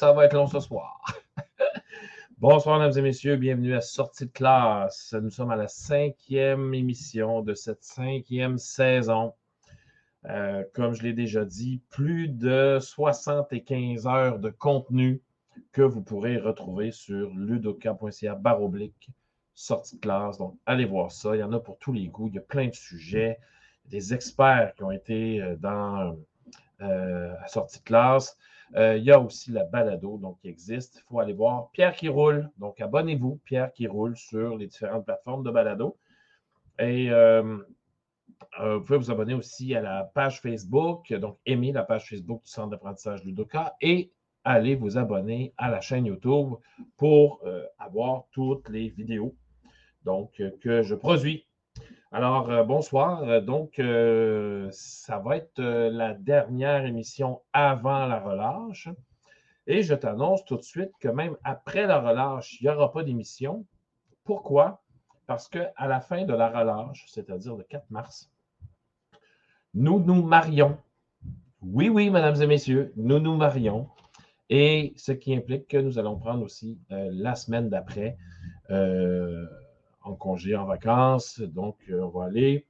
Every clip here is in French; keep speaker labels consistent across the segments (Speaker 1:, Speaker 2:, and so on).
Speaker 1: ça va être long ce soir. Bonsoir, mesdames et messieurs. Bienvenue à Sortie de classe. Nous sommes à la cinquième émission de cette cinquième saison. Euh, comme je l'ai déjà dit, plus de 75 heures de contenu que vous pourrez retrouver sur ludoka.ca baroblique sortie de classe. Donc, allez voir ça. Il y en a pour tous les goûts. Il y a plein de sujets. Des experts qui ont été euh, dans euh, sortie de classe. Euh, il y a aussi la balado donc, qui existe. Il faut aller voir Pierre qui roule. Donc, abonnez-vous, Pierre qui roule sur les différentes plateformes de balado. Et vous pouvez vous abonner aussi à la page Facebook. Donc, aimez la page Facebook du Centre d'apprentissage Ludoka et allez vous abonner à la chaîne YouTube pour avoir toutes les vidéos donc, euh, que je produis. Alors, euh, bonsoir. Euh, donc, ça va être la dernière émission avant la relâche. Et je t'annonce tout de suite que même après la relâche, il n'y aura pas d'émission. Pourquoi? Parce qu'à la fin de la relâche, c'est-à-dire le 4 mars, nous nous marions. Oui, oui, mesdames et messieurs, nous nous marions. Et ce qui implique que nous allons prendre aussi la semaine d'après en congé, en vacances. Donc, euh, on va aller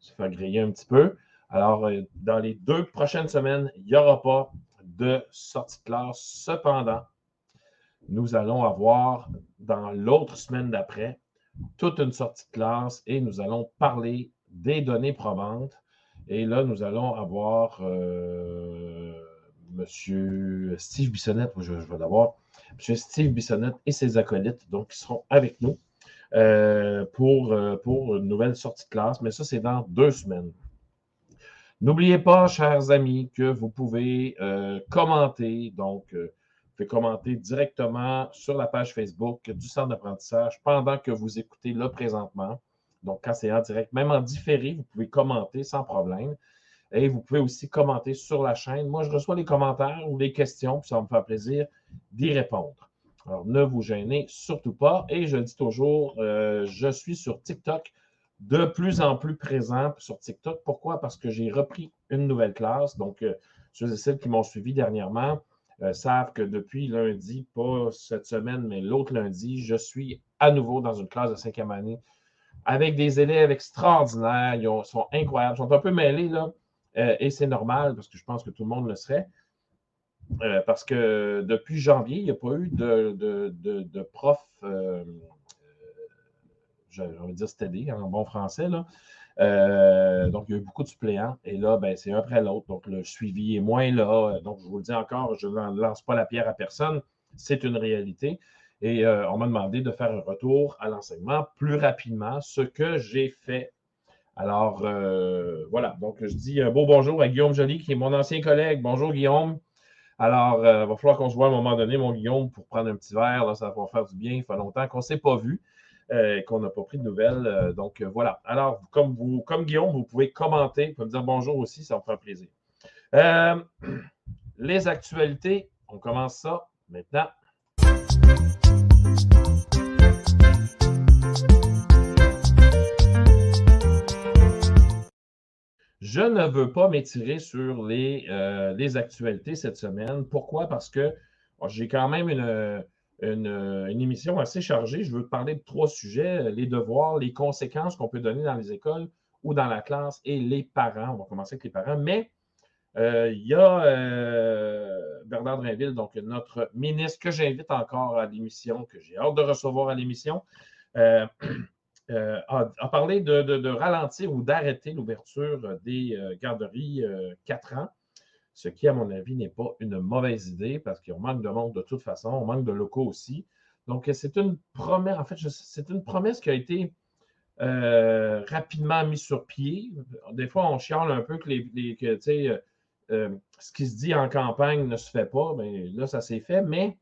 Speaker 1: se faire griller un petit peu. Alors, euh, dans les deux prochaines semaines, il n'y aura pas de sortie de classe. Cependant, nous allons avoir dans l'autre semaine d'après toute une sortie de classe et nous allons parler des données probantes. Et là, nous allons avoir euh, M. Steve Bissonnette, je, je vais l'avoir, M. Steve Bissonnette et ses acolytes, donc, qui seront avec nous. Euh, pour, euh, pour une nouvelle sortie de classe, mais ça, c'est dans deux semaines. N'oubliez pas, chers amis, que vous pouvez euh, commenter, donc vous pouvez commenter directement sur la page Facebook du centre d'apprentissage pendant que vous écoutez là présentement. Donc, quand c'est en direct, même en différé, vous pouvez commenter sans problème. Et vous pouvez aussi commenter sur la chaîne. Moi, je reçois les commentaires ou les questions, puis ça me faire plaisir d'y répondre. Alors, ne vous gênez surtout pas. Et je dis toujours, euh, je suis sur TikTok de plus en plus présent sur TikTok. Pourquoi? Parce que j'ai repris une nouvelle classe. Donc, euh, ceux et celles qui m'ont suivi dernièrement euh, savent que depuis lundi, pas cette semaine, mais l'autre lundi, je suis à nouveau dans une classe de cinquième année avec des élèves extraordinaires. Ils sont incroyables. Ils sont un peu mêlés, là. et c'est normal parce que je pense que tout le monde le serait. Euh, parce que depuis janvier, il n'y a pas eu de, de, de, prof, euh, euh dire steady en bon français. Là. Euh, donc, il y a eu beaucoup de suppléants. Et là, ben, c'est un après l'autre. Donc, le suivi est moins là. Donc, je vous le dis encore, je ne lance pas la pierre à personne. C'est une réalité. Et on m'a demandé de faire un retour à l'enseignement plus rapidement, ce que j'ai fait. Alors, voilà. Donc, je dis un beau bonjour à Guillaume Joly, qui est mon ancien collègue. Bonjour, Guillaume. Alors, il euh, va falloir qu'on se voit à un moment donné, mon Guillaume, pour prendre un petit verre. Là, ça va faire du bien. Il fait longtemps qu'on ne s'est pas vu euh, et qu'on n'a pas pris de nouvelles. Euh, donc, voilà. Alors, comme, vous, comme Guillaume, vous pouvez commenter, vous pouvez me dire bonjour aussi, ça me fera plaisir. les actualités, on commence ça maintenant. Je ne veux pas m'étirer sur les, euh, actualités cette semaine. Pourquoi? Parce que j'ai quand même une, émission assez chargée. Je veux parler de trois sujets, les devoirs, les conséquences qu'on peut donner dans les écoles ou dans la classe et les parents. On va commencer avec les parents. Mais euh, il y a euh, Bernard Drinville, donc notre ministre, que j'invite encore à l'émission, que j'ai hâte de recevoir à l'émission. Euh, a, parlé de, ralentir ou d'arrêter l'ouverture des euh, garderies 4 euh, ans, ce qui, à mon avis, n'est pas une mauvaise idée parce qu'on manque de monde de toute façon, on manque de locaux aussi. Donc, c'est une promesse, en fait, c'est une promesse qui a été rapidement mise sur pied. Des fois, on chiale un peu que, les, ce qui se dit en campagne ne se fait pas. mais là, ça s'est fait, mais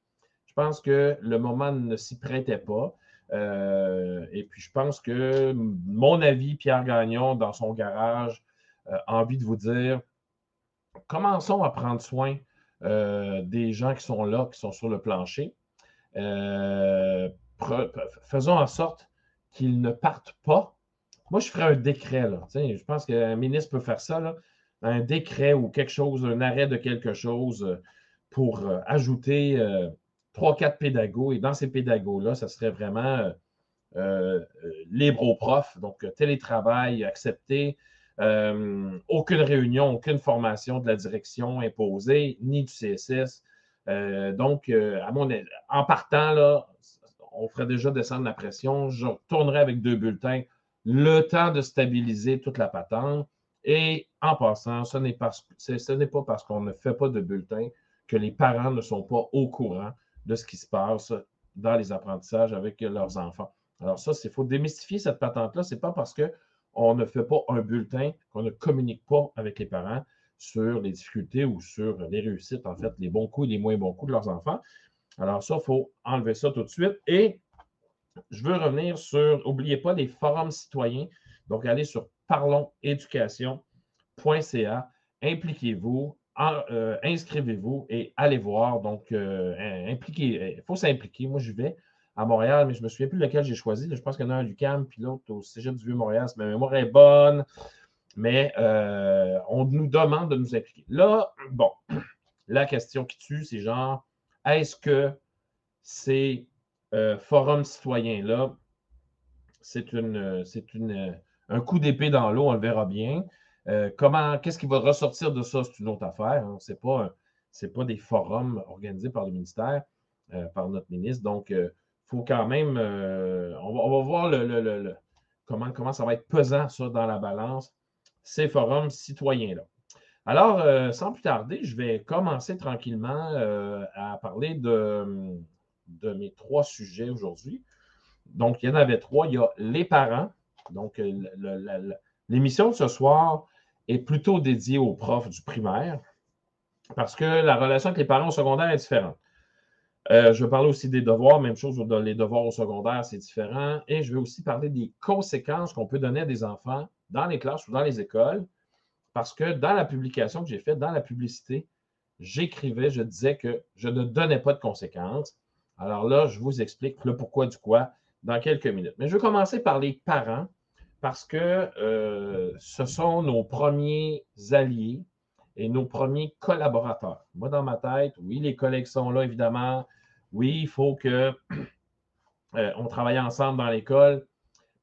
Speaker 1: je pense que le moment ne s'y prêtait pas. Euh, et puis, je pense que mon avis, Pierre Gagnon, dans son garage, euh, a envie de vous dire commençons à prendre soin euh, des gens qui sont là, qui sont sur le plancher. faisons en sorte qu'ils ne partent pas. Moi, je ferais un décret. Là. je pense qu'un ministre peut faire ça. Un décret ou quelque chose, un arrêt de quelque chose. pour ajouter trois, quatre pédagogues. Et dans ces pédagogues-là, ça serait vraiment libre aux profs, donc télétravail accepté, aucune réunion, aucune formation de la direction imposée, ni du CSS. donc, à mon, en partant, là, on ferait déjà descendre la pression. Je retournerai avec deux bulletins, le temps de stabiliser toute la patente. Et en passant, ce n'est pas, pas parce qu'on ne fait pas de bulletin que les parents ne sont pas au courant de ce qui se passe dans les apprentissages avec leurs enfants. Alors ça, il faut démystifier cette patente-là. Ce n'est pas parce qu'on ne fait pas un bulletin qu'on ne communique pas avec les parents sur les difficultés ou sur les réussites, en fait, les bons coups et les moins bons coups de leurs enfants. Alors ça, il faut enlever ça tout de suite. Et je veux revenir sur, n'oubliez pas les forums citoyens. Donc, allez sur parlonséducation.ca, impliquez-vous, euh, inscrivez-vous et allez voir. Donc, euh, impliquez, il faut s'impliquer. Moi, je vais à Montréal, mais je ne me souviens plus lequel j'ai choisi. je pense qu'il y en a un à l'UQAM, puis l'autre au Cégep du Vieux-Montréal. Ma mémoire est bonne, mais euh, on nous demande de nous impliquer. Là, bon, la question qui tue, c'est genre, est-ce que ces euh, forums citoyens-là, c'est un coup d'épée dans l'eau, on le verra bien. Euh, comment, qu'est-ce qui va ressortir de ça, c'est une autre affaire. Hein. Ce n'est pas, des forums organisés par le ministère, euh, par notre ministre. Donc, il faut quand même, on va, voir comment, ça va être pesant, ça, dans la balance, ces forums citoyens-là. Alors, euh, sans plus tarder, je vais commencer tranquillement euh, à parler de, de, mes trois sujets aujourd'hui. Donc, il y en avait trois. Il y a les parents. Donc, euh, l'émission de ce soir est plutôt dédiée aux profs du primaire parce que la relation avec les parents au secondaire est différente. je vais parler aussi des devoirs, même chose, les devoirs au secondaire, c'est différent. Et je vais aussi parler des conséquences qu'on peut donner à des enfants dans les classes ou dans les écoles parce que dans la publication que j'ai faite, dans la publicité, j'écrivais, je disais que je ne donnais pas de conséquences. Alors là, je vous explique le pourquoi du quoi dans quelques minutes. Mais je vais commencer par les parents parce que euh, ce sont nos premiers alliés et nos premiers collaborateurs. Moi, dans ma tête, oui, les collègues sont là, évidemment. Oui, il faut que euh, on travaille ensemble dans l'école.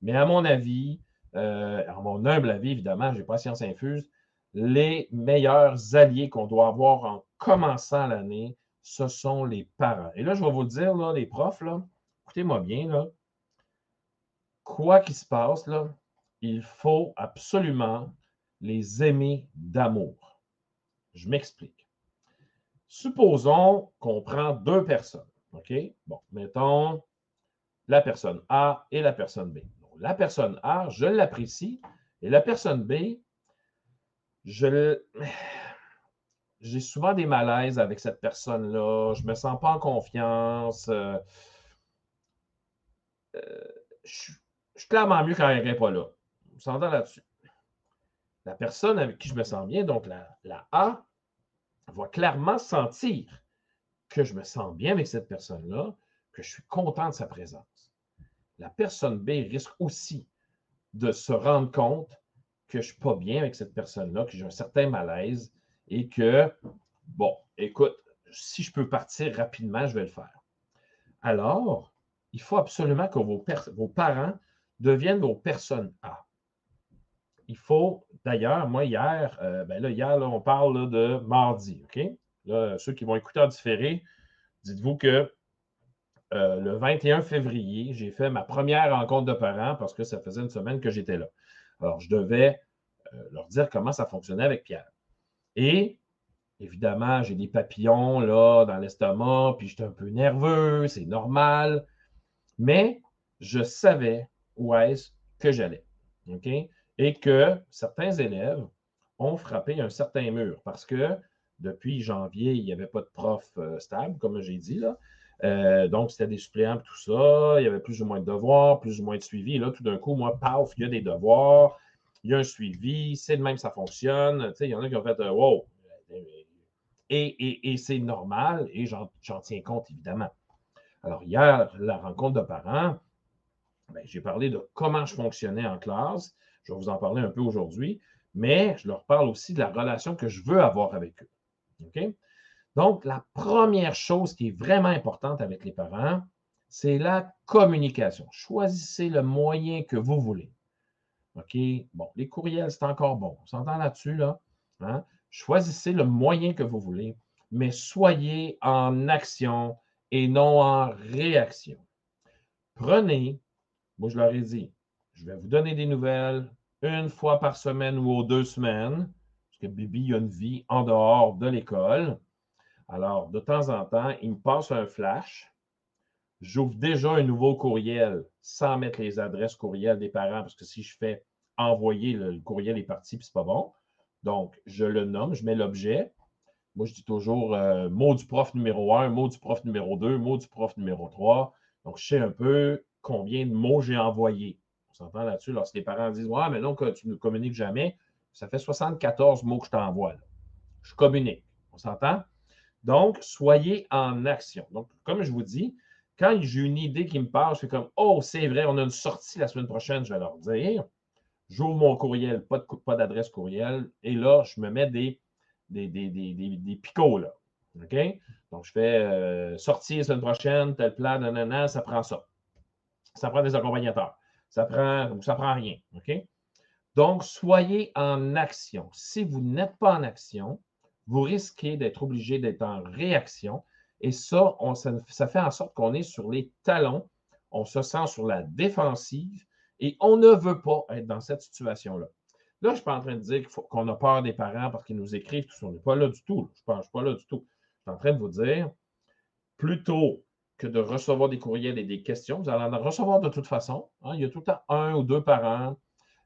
Speaker 1: Mais à mon avis, euh, à mon humble avis, évidemment, je n'ai pas science infuse, les meilleurs alliés qu'on doit avoir en commençant l'année, ce sont les parents. Et là, je vais vous le dire, là, les profs, écoutez-moi bien, là, quoi qu'il se passe, là, il faut absolument les aimer d'amour. Je m'explique. Supposons qu'on prend deux personnes. OK? Bon, mettons la personne A et la personne B. la personne A, je l'apprécie, et la personne B, je j'ai souvent des malaises avec cette personne-là. Je ne me sens pas en confiance. Euh, euh, je, suis clairement mieux quand elle n'est pas là. On s'entend là-dessus. La personne avec qui je me sens bien, donc la, A, va clairement sentir que je me sens bien avec cette personne-là, que je suis content de sa présence. La personne B risque aussi de se rendre compte que je ne suis pas bien avec cette personne-là, que j'ai un certain malaise et que, bon, écoute, si je peux partir rapidement, je vais le faire. Alors, il faut absolument que vos parents deviennent vos personnes A. Il faut, d'ailleurs, moi, hier, euh, ben là, hier, on parle de mardi, OK? Là, ceux qui vont écouter en différé, dites-vous que euh, le 21 février, j'ai fait ma première rencontre de parents parce que ça faisait une semaine que j'étais là. Alors, je devais euh, leur dire comment ça fonctionnait avec Pierre. Et évidemment, j'ai des papillons là dans l'estomac, puis j'étais un peu nerveux, c'est normal. Mais je savais où est-ce que j'allais. OK? Et que certains élèves ont frappé un certain mur parce que depuis janvier, il n'y avait pas de prof euh, stable, comme j'ai dit. Là. Euh, donc, c'était des suppléants, tout ça. Il y avait plus ou moins de devoirs, plus ou moins de suivi. Et là, tout d'un coup, moi, paf, il y a des devoirs, il y a un suivi, c'est de même, ça fonctionne. il y en a qui ont fait euh, wow. Et, c'est normal et j'en tiens compte, évidemment. Alors, hier, la rencontre de parents, ben, j'ai parlé de comment je fonctionnais en classe. Je vais vous en parler un peu aujourd'hui, mais je leur parle aussi de la relation que je veux avoir avec eux. Donc, la première chose qui est vraiment importante avec les parents, c'est la communication. Choisissez le moyen que vous voulez. OK? Bon, les courriels, c'est encore bon. On s'entend là-dessus, là. Hein? Choisissez le moyen que vous voulez, mais soyez en action et non en réaction. Prenez, moi je leur ai dit, je vais vous donner des nouvelles une fois par semaine ou aux deux semaines, parce que Bibi a une vie en dehors de l'école. Alors, de temps en temps, il me passe un flash. J'ouvre déjà un nouveau courriel sans mettre les adresses courriel des parents, parce que si je fais envoyer, le, courriel est parti, puis c'est pas bon. Donc, je le nomme, je mets l'objet. Moi, je dis toujours euh, mot du prof numéro 1, mot du prof numéro 2, mot du prof numéro 3. Donc, je sais un peu combien de mots j'ai envoyés. S'entend là-dessus. Lorsque les parents disent Ouais, mais non, tu ne communiques jamais, ça fait 74 mots que je t'envoie. Je communique. On s'entend? Donc, soyez en action. Donc, comme je vous dis, quand j'ai une idée qui me parle, je fais comme Oh, c'est vrai, on a une sortie la semaine prochaine, je vais leur dire. J'ouvre mon courriel, pas, d'adresse courriel, et là, je me mets des, des, des, picots, là. Donc, je fais euh, sortir la semaine prochaine, tel plan, nanana, ça prend ça. Ça prend des accompagnateurs. Ça prend, ça prend rien. OK? Donc, soyez en action. Si vous n'êtes pas en action, vous risquez d'être obligé d'être en réaction. Et ça, on, ça fait en sorte qu'on est sur les talons, on se sent sur la défensive et on ne veut pas être dans cette situation-là. Là, je ne suis pas en train de dire qu'on a peur des parents parce qu'ils nous écrivent tout ça. On n'est pas là du tout. Je ne suis pas là du tout. Je suis en train de vous dire, plutôt que de recevoir des courriels et des questions, vous allez en recevoir de toute façon. Hein. il y a tout le temps un ou deux parents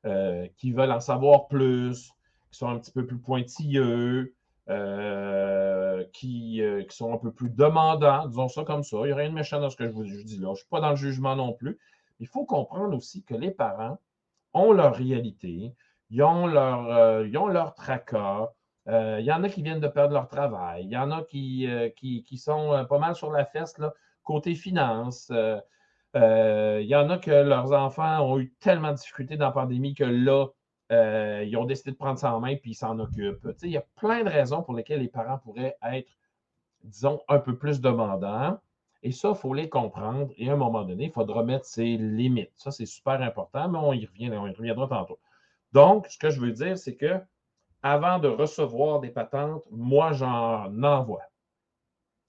Speaker 1: euh, qui veulent en savoir plus, qui sont un petit peu plus pointilleux, euh, qui, euh, qui, sont un peu plus demandants, disons ça comme ça. Il n'y a rien de méchant dans ce que je vous dis là. Je ne suis pas dans le jugement non plus. Il faut comprendre aussi que les parents ont leur réalité, ils ont leur, euh, ont leur tracas. Il y en a qui viennent de perdre leur travail. Il y en a qui, qui, sont pas mal sur la fesse là, côté finance. il y en a que leurs enfants ont eu tellement de difficultés dans la pandémie que là, ils ont décidé de prendre ça en main puis ils s'en occupent. il y a plein de raisons pour lesquelles les parents pourraient être, disons, un peu plus demandants. Et ça, il faut les comprendre. Et à un moment donné, il faudra mettre ses limites. Ça, c'est super important, mais on y, revient, on y reviendra tantôt. Donc, ce que je veux dire, c'est que avant de recevoir des patentes, moi, j'en envoie.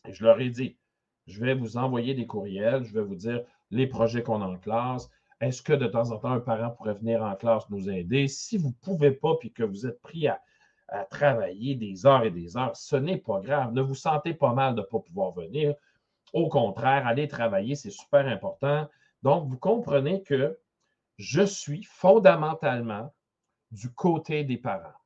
Speaker 1: Je leur ai dit, je vais vous envoyer des courriels, je vais vous dire les projets qu'on a en classe. Est-ce que de temps en temps, un parent pourrait venir en classe nous aider? Si vous ne pouvez pas, puis que vous êtes pris à, à travailler des heures et des heures, ce n'est pas grave. Ne vous sentez pas mal de ne pas pouvoir venir. Au contraire, aller travailler, c'est super important. Donc, vous comprenez que je suis fondamentalement du côté des parents.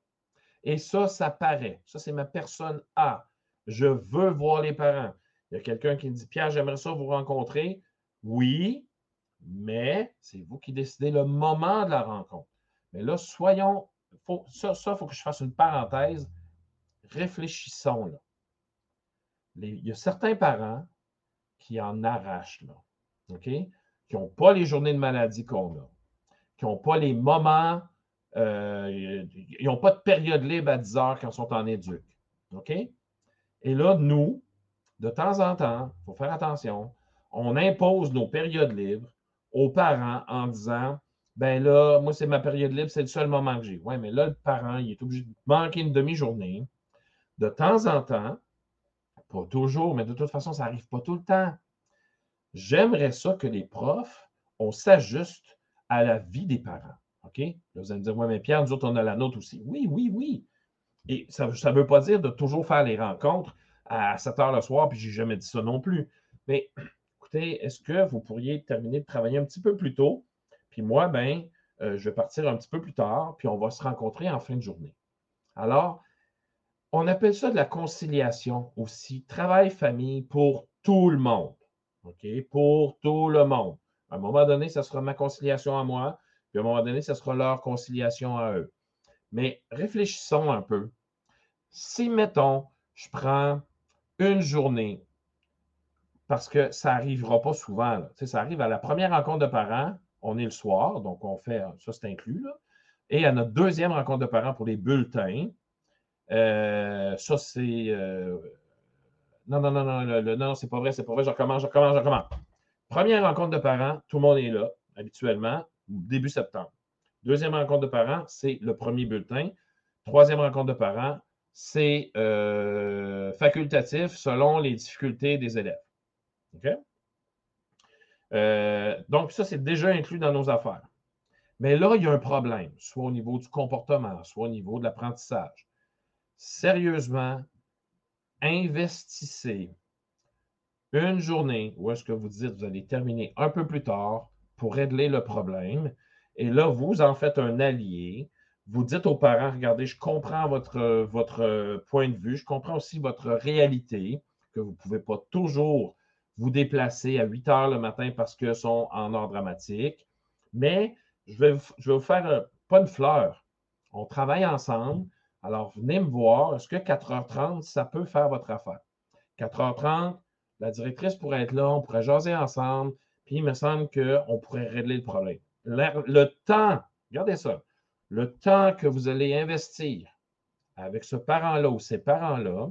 Speaker 1: Et ça, ça paraît. Ça, c'est ma personne A. Je veux voir les parents. Il y a quelqu'un qui me dit Pierre, j'aimerais ça vous rencontrer. Oui, mais c'est vous qui décidez le moment de la rencontre. Mais là, soyons. Faut, ça, il faut que je fasse une parenthèse. Réfléchissons là. il y a certains parents qui en arrachent, là. OK? Qui n'ont pas les journées de maladie qu'on a, qui n'ont pas les moments, euh, ils n'ont pas de période libre à 10 heures quand ils sont en éduc. OK? Et là, nous, de temps en temps, il faut faire attention, on impose nos périodes libres aux parents en disant ben là, moi, c'est ma période libre, c'est le seul moment que j'ai. Oui, mais là, le parent, il est obligé de manquer une demi-journée. De temps en temps, pas toujours, mais de toute façon, ça n'arrive pas tout le temps. J'aimerais ça que les profs, on s'ajuste à la vie des parents. OK? Là, vous allez me dire, oui, mais Pierre, nous autres, on a la nôtre aussi. Oui, oui, oui. Et ça ne veut pas dire de toujours faire les rencontres à 7 heures le soir, puis je n'ai jamais dit ça non plus. Mais écoutez, est-ce que vous pourriez terminer de travailler un petit peu plus tôt? Puis moi, ben, euh, je vais partir un petit peu plus tard, puis on va se rencontrer en fin de journée. Alors, on appelle ça de la conciliation aussi. Travail-famille pour tout le monde. OK? Pour tout le monde. À un moment donné, ça sera ma conciliation à moi, puis à un moment donné, ça sera leur conciliation à eux. Mais réfléchissons un peu. Si, mettons, je prends une journée, parce que ça n'arrivera pas souvent, ça arrive à la première rencontre de parents, on est le soir, donc on fait, ça c'est inclus, et à notre deuxième rencontre de parents pour les bulletins, euh, ça, c'est euh, Non, non, non, non, non, non, c'est pas vrai, c'est pas vrai, je recommence, je recommence, je recommence. Première rencontre de parents, tout le monde est là, habituellement, début septembre. Deuxième rencontre de parents, c'est le premier bulletin. Troisième rencontre de parents, c'est euh, facultatif selon les difficultés des élèves. Euh, donc, ça, c'est déjà inclus dans nos affaires. Mais là, il y a un problème, soit au niveau du comportement, soit au niveau de l'apprentissage. Sérieusement, investissez une journée où est-ce que vous dites vous allez terminer un peu plus tard pour régler le problème. Et là, vous en faites un allié. Vous dites aux parents, regardez, je comprends votre, votre point de vue, je comprends aussi votre réalité, que vous ne pouvez pas toujours vous déplacer à 8 heures le matin parce qu'ils sont en ordre dramatique. Mais je vais, vous faire euh, pas une fleur. On travaille ensemble. Alors, venez me voir. Est-ce que 4h30, ça peut faire votre affaire? 4h30, la directrice pourrait être là, on pourrait jaser ensemble, puis il me semble qu'on pourrait régler le problème. Le, temps, regardez ça, le temps que vous allez investir avec ce parent-là ou ces parents-là,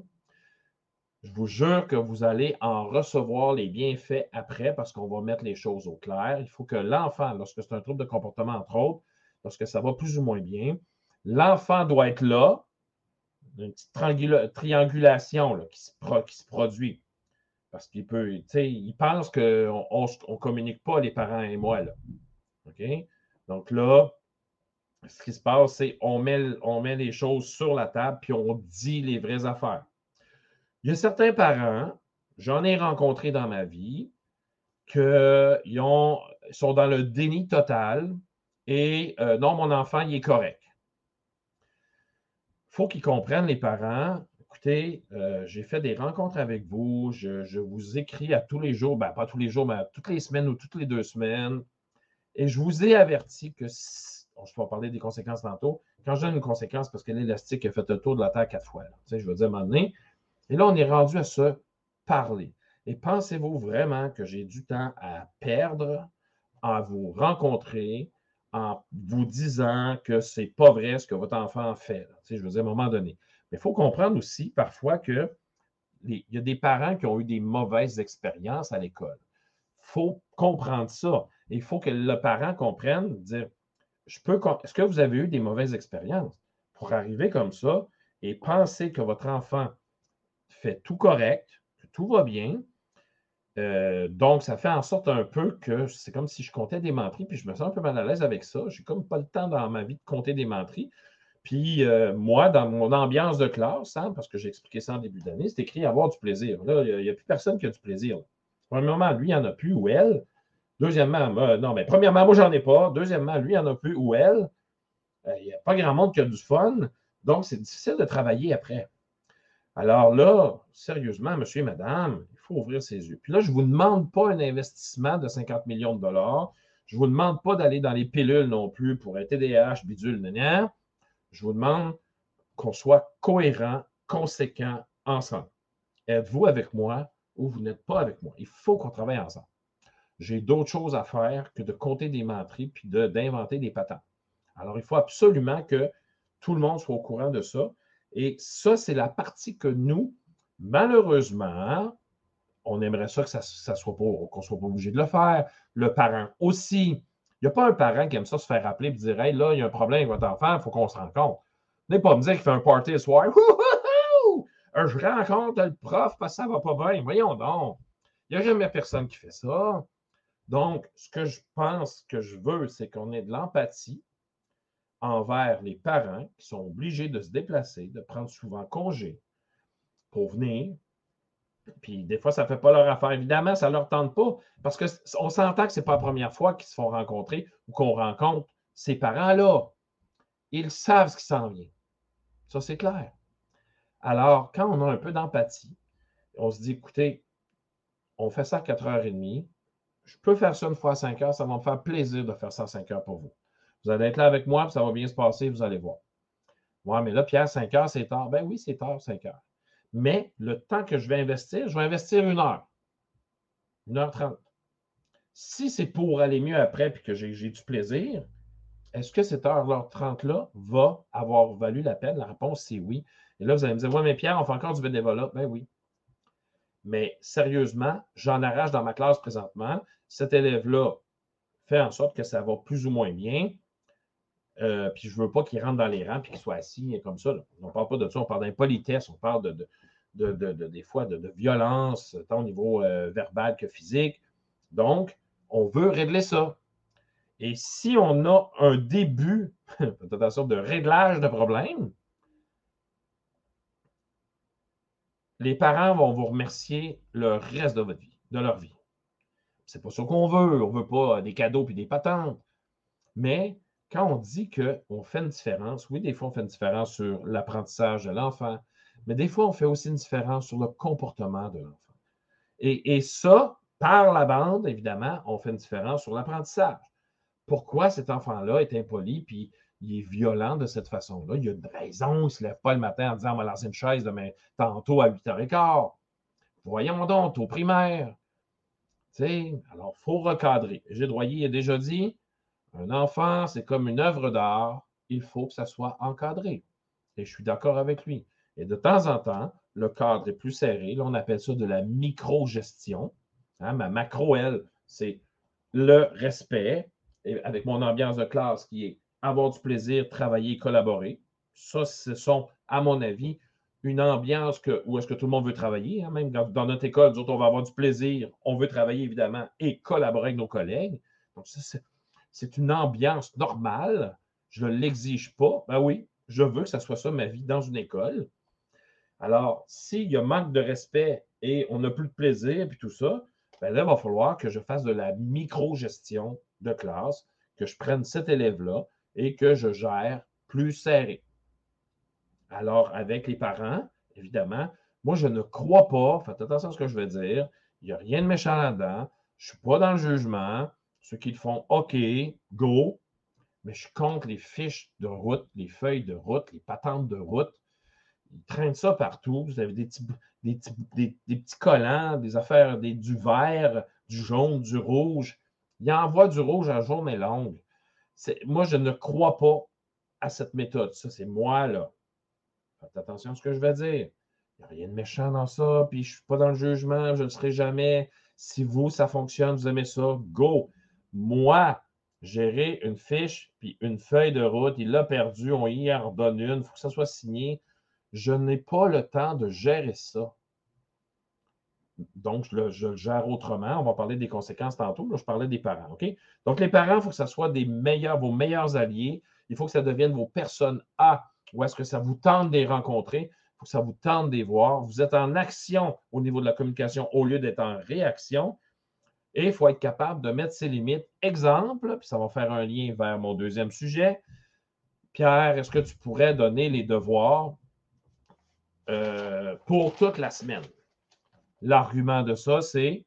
Speaker 1: je vous jure que vous allez en recevoir les bienfaits après parce qu'on va mettre les choses au clair. Il faut que l'enfant, lorsque c'est un trouble de comportement, entre autres, lorsque ça va plus ou moins bien, l'enfant doit être là, une petite triangulation qui, se produit. Parce qu'il peut, tu sais, il pense qu'on ne communique pas, les parents et moi. Là. OK? Donc là, ce qui se passe, c'est qu'on met, on met les choses sur la table puis on dit les vraies affaires. Il y a certains parents, j'en ai rencontré dans ma vie, qui sont dans le déni total et euh, non, mon enfant, il est correct. Il faut qu'ils comprennent, les parents, écoutez, euh, j'ai fait des rencontres avec vous, je, vous écris à tous les jours, ben, pas tous les jours, mais toutes les semaines ou toutes les deux semaines, et je vous ai averti que, je vais parler des conséquences tantôt, quand je donne une conséquence, parce que l'élastique a fait le tour de la Terre quatre fois, je veux dire, à un moment donné, et là, on est rendu à se parler. Et pensez-vous vraiment que j'ai du temps à perdre à vous rencontrer en vous disant que ce n'est pas vrai ce que votre enfant fait? je veux dire, à un moment donné. Mais il faut comprendre aussi parfois qu'il y a des parents qui ont eu des mauvaises expériences à l'école. Il faut comprendre ça. il faut que le parent comprenne, dire, est-ce que vous avez eu des mauvaises expériences pour arriver comme ça et penser que votre enfant fait tout correct, que tout va bien. Euh, donc, ça fait en sorte un peu que c'est comme si je comptais des menteries, puis je me sens un peu mal à l'aise avec ça. Je n'ai comme pas le temps dans ma vie de compter des menteries. Puis euh, moi, dans mon ambiance de classe, hein, parce que j'ai expliqué ça en début d'année, c'est écrit avoir du plaisir. Là, il n'y a, plus personne qui a du plaisir. Premièrement, lui, il n'y en a plus ou elle. Deuxièmement, non, mais premièrement, moi, j'en ai pas. Deuxièmement, lui, il en a plus ou elle. Euh, il n'y a pas grand monde qui a du fun. Donc, c'est difficile de travailler après. Alors là, sérieusement, monsieur et madame, il faut ouvrir ses yeux. Puis là, je ne vous demande pas un investissement de 50 millions de dollars. Je ne vous demande pas d'aller dans les pilules non plus pour un TDAH, bidule, nénière. Je vous demande qu'on soit cohérent, conséquent ensemble. Êtes-vous avec moi ou vous n'êtes pas avec moi? Il faut qu'on travaille ensemble. J'ai d'autres choses à faire que de compter des menteries puis d'inventer des patents. Alors, il faut absolument que tout le monde soit au courant de ça. Et ça, c'est la partie que nous, malheureusement, on aimerait ça que ça, soit pas, qu'on soit pas obligé de le faire. Le parent aussi. Il n'y a pas un parent qui aime ça se faire rappeler et dire Hey, là, il y a un problème avec votre enfant, il faut qu'on se rencontre. N'est pas me dire qu'il fait un party ce soir. Je rencontre le prof parce que ça ne va pas bien. Voyons donc. Il n'y a jamais personne qui fait ça. Donc, ce que je pense que je veux, c'est qu'on ait de l'empathie, envers les parents qui sont obligés de se déplacer, de prendre souvent congé pour venir. Puis des fois, ça ne fait pas leur affaire. Évidemment, ça ne leur tente pas parce qu'on s'entend que ce n'est pas la première fois qu'ils se font rencontrer ou qu'on rencontre ces parents-là. Ils savent ce qui s'en vient. Ça, c'est clair. Alors, quand on a un peu d'empathie, on se dit, écoutez, on fait ça à 4h30. Je peux faire ça une fois à 5 heures. Ça va me faire plaisir de faire ça à 5 heures pour vous. Vous allez être là avec moi, puis ça va bien se passer, vous allez voir. Ouais, mais là, Pierre, 5 heures, c'est tard. Ben oui, c'est tard, 5 heures. Mais le temps que je vais investir, je vais investir une heure. Une heure trente. Si c'est pour aller mieux après puis que j'ai du plaisir, est-ce que cette heure-là 30-là va avoir valu la peine? La réponse, c'est oui. Et là, vous allez me dire, ouais, mais Pierre, on fait encore du bénévolat. Ben oui. Mais sérieusement, j'en arrache dans ma classe présentement. Cet élève-là fait en sorte que ça va plus ou moins bien. Euh, puis je ne veux pas qu'il rentre dans les rangs et qu'il soit assis comme ça. On ne parle pas de ça, on parle d'impolitesse, on parle de, des fois de, violence, tant au niveau euh, verbal que physique. Donc, on veut régler ça. Et si on a un début, de réglage de problème, les parents vont vous remercier le reste de votre vie, de leur vie. C'est pas ça qu'on veut. On veut pas des cadeaux et des patentes. Mais quand on dit qu'on fait une différence, oui, des fois, on fait une différence sur l'apprentissage de l'enfant, mais des fois, on fait aussi une différence sur le comportement de l'enfant. Et, et, ça, par la bande, évidemment, on fait une différence sur l'apprentissage. Pourquoi cet enfant-là est impoli puis il est violent de cette façon-là? Il y a une raison, il ne se lève pas le matin en disant on va lancer une chaise demain tantôt à 8h15. Voyons donc, au primaire. alors, il faut recadrer. Gilles Royer a déjà dit un enfant, c'est comme une œuvre d'art, il faut que ça soit encadré. Et je suis d'accord avec lui. Et de temps en temps, le cadre est plus serré. Là, on appelle ça de la micro-gestion. Hein, ma macro, elle, c'est le respect, et avec mon ambiance de classe qui est avoir du plaisir, travailler, collaborer. Ça, ce sont, à mon avis, une ambiance que, où est-ce que tout le monde veut travailler. Hein, même dans, notre école, nous autres, on va avoir du plaisir, on veut travailler évidemment et collaborer avec nos collègues. Donc, c'est une ambiance normale. Je ne l'exige pas. Ben oui, je veux que ça soit ça ma vie dans une école. Alors, s'il y a manque de respect et on n'a plus de plaisir et tout ça, ben là, il va falloir que je fasse de la micro-gestion de classe, que je prenne cet élève-là et que je gère plus serré. Alors, avec les parents, évidemment, moi, je ne crois pas, faites attention à ce que je veux dire, il n'y a rien de méchant là-dedans, je ne suis pas dans le jugement, ceux qui le font, OK, go, mais je compte les fiches de route, les feuilles de route, les patentes de route. Ils traînent ça partout. Vous avez des petits, des petits, collants, des affaires, des, du vert, du jaune, du rouge. Ils envoient du rouge à jaune et longue. Moi, je ne crois pas à cette méthode. Ça, c'est moi, là. Faites attention à ce que je vais dire. Il n'y a rien de méchant dans ça, puis je ne suis pas dans le jugement, je ne serai jamais. Si vous, ça fonctionne, vous aimez ça, go. Moi, gérer une fiche puis une feuille de route, il l'a perdu, on y en redonne une, il faut que ça soit signé. Je n'ai pas le temps de gérer ça. Donc, je le, gère autrement. On va parler des conséquences tantôt. Là, je parlais des parents. Donc, les parents, il faut que ça soit des meilleurs, vos meilleurs alliés. Il faut que ça devienne vos personnes A. Ou est-ce que ça vous tente de les rencontrer? Il faut que ça vous tente de les voir. Vous êtes en action au niveau de la communication au lieu d'être en réaction. Et il faut être capable de mettre ses limites. Exemple, puis ça va faire un lien vers mon deuxième sujet. Pierre, est-ce que tu pourrais donner les devoirs euh, pour toute la semaine? L'argument de ça, c'est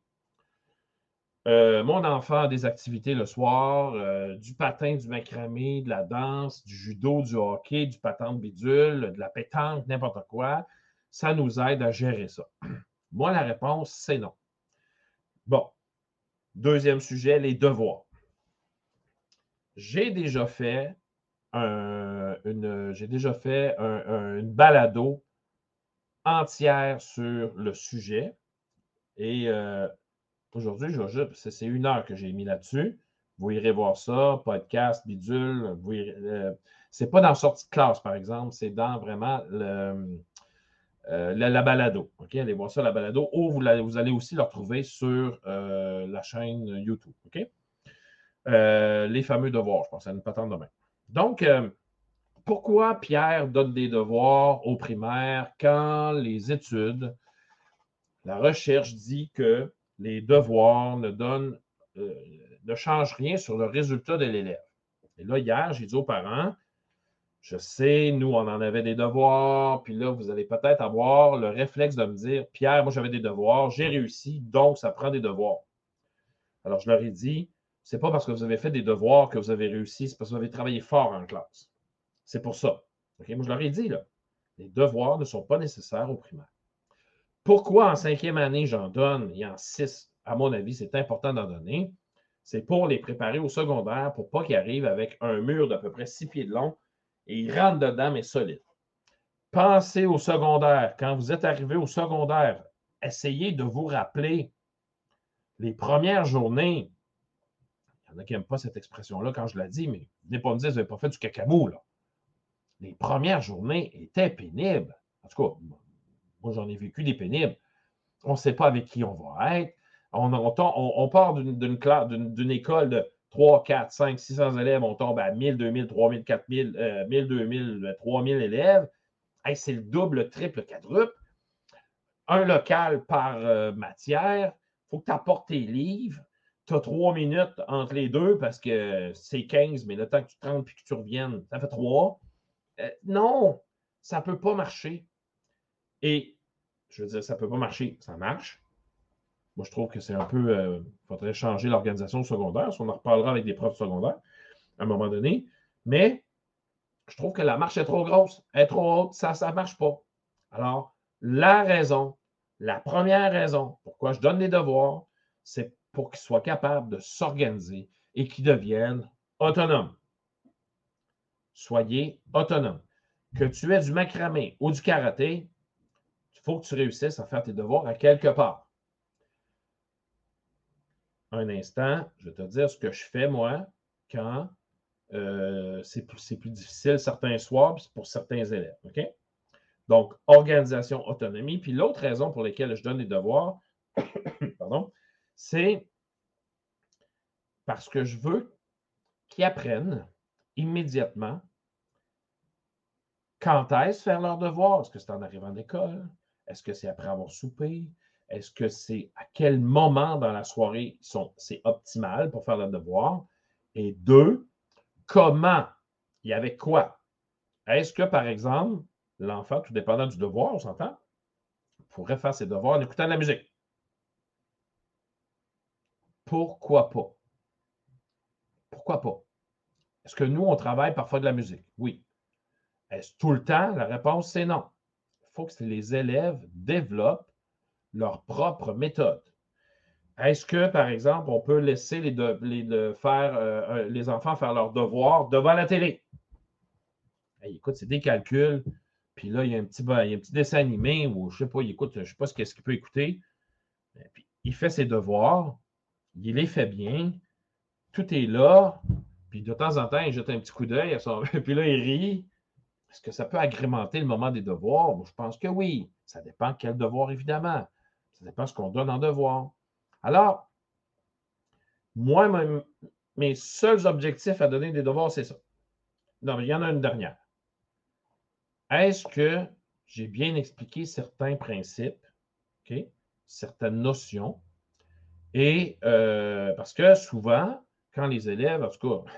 Speaker 1: euh, mon enfant a des activités le soir, euh, du patin, du macramé, de la danse, du judo, du hockey, du patin de bidule, de la pétanque, n'importe quoi. Ça nous aide à gérer ça. Moi, la réponse, c'est non. Bon. Deuxième sujet, les devoirs. J'ai déjà fait une, j'ai déjà fait une balado entière sur le sujet. Et euh, aujourd'hui, c'est une heure que j'ai mis là-dessus. Vous irez voir ça, podcast, bidule. Euh, c'est pas dans sortie de classe, par exemple, c'est dans vraiment euh, la, balado. Allez voir ça, la balado. Ou vous, vous allez aussi le retrouver sur la chaîne YouTube. Les fameux devoirs, je pense, ça ne pas tant demain. Donc, pourquoi Pierre donne des devoirs aux primaires quand les études, la recherche dit que les devoirs ne donnent, euh, ne changent rien sur le résultat de l'élève. Et là, hier, j'ai dit aux parents, je sais, nous, on en avait des devoirs, puis là, vous allez peut-être avoir le réflexe de me dire, Pierre, moi, j'avais des devoirs, j'ai réussi, donc ça prend des devoirs. Alors, je leur ai dit, c'est pas parce que vous avez fait des devoirs que vous avez réussi, c'est parce que vous avez travaillé fort en classe. C'est pour ça. Moi, je leur ai dit, les devoirs ne sont pas nécessaires au primaire. Pourquoi en cinquième année, j'en donne et en six, à mon avis, c'est important d'en donner? C'est pour les préparer au secondaire pour pas qu'ils arrivent avec un mur d'à peu près six pieds de long et ils rentrent dedans, mais solide. Pensez au secondaire. Quand vous êtes arrivé au secondaire, essayez de vous rappeler les premières journées. Il y en a qui n'aiment pas cette expression-là quand je la dis, mais venez pas me dire, vous n'avez pas fait du cacamou, là. Les premières journées étaient pénibles. En tout cas, moi, j'en ai vécu des pénibles. On ne sait pas avec qui on va être. On, part d'une école de 3, 4, 5, 600 élèves, on tombe à 1000, 2000, 3000, 4000, 1000, 2000, 3000 élèves. c'est le double, le triple, le quadruple. Un local par euh, matière. Il faut que tu apportes tes livres. Tu as trois minutes entre les deux parce que c'est 15, mais le temps que tu te rentres puis que tu reviennes, ça fait trois. Euh, non, ça ne peut pas marcher. Et je veux dire, ça ne peut pas marcher. Ça marche. Moi, je trouve que c'est un peu. Il euh, faudrait changer l'organisation secondaire. On en reparlera avec des profs secondaires à un moment donné. Mais je trouve que la marche est trop grosse, elle est trop haute, ça ne marche pas. Alors, la raison, la première raison pourquoi je donne les devoirs, c'est pour qu'ils soient capables de s'organiser et qu'ils deviennent autonomes. Soyez autonomes. Que tu aies du macramé ou du karaté, il faut que tu réussisses à faire tes devoirs à quelque part. Un instant, je vais te dire ce que je fais moi quand euh, c'est plus, difficile certains soirs pour certains élèves. Donc, organisation, autonomie. Puis l'autre raison pour laquelle je donne des devoirs, pardon, c'est parce que je veux qu'ils apprennent immédiatement quand est-ce faire leurs devoirs? Est-ce que c'est en arrivant d'école? Est-ce que c'est après avoir soupé? Est-ce que c'est à quel moment dans la soirée c'est optimal pour faire leurs devoirs? Et deux, comment? Y avait quoi? Est-ce que, par exemple, l'enfant, tout dépendant du devoir, on s'entend, pourrait faire ses devoirs en écoutant de la musique? Pourquoi pas? Pourquoi pas? Est-ce que nous, on travaille parfois de la musique? Oui. Est-ce tout le temps? La réponse, c'est non. Il faut que les élèves développent leur propre méthode. Est-ce que, par exemple, on peut laisser les, faire, euh, les enfants faire leurs devoirs devant la télé? écoute, c'est des calculs. Puis là, il y a un petit, dessin animé ou je ne sais pas, il écoute, je ne sais pas ce qu'il peut écouter. Puis, il fait ses devoirs, il les fait bien, tout est là. Puis de temps en temps, il jette un petit coup d'œil puis là, il rit. Est-ce que ça peut agrémenter le moment des devoirs? je pense que oui. Ça dépend quel devoir, évidemment. Ça dépend ce qu'on donne en devoir. Alors, moi, mes seuls objectifs à donner des devoirs, c'est ça. Non, mais il y en a une dernière. Est-ce que j'ai bien expliqué certains principes, certaines notions? Et euh, parce que souvent, quand les élèves, en tout cas,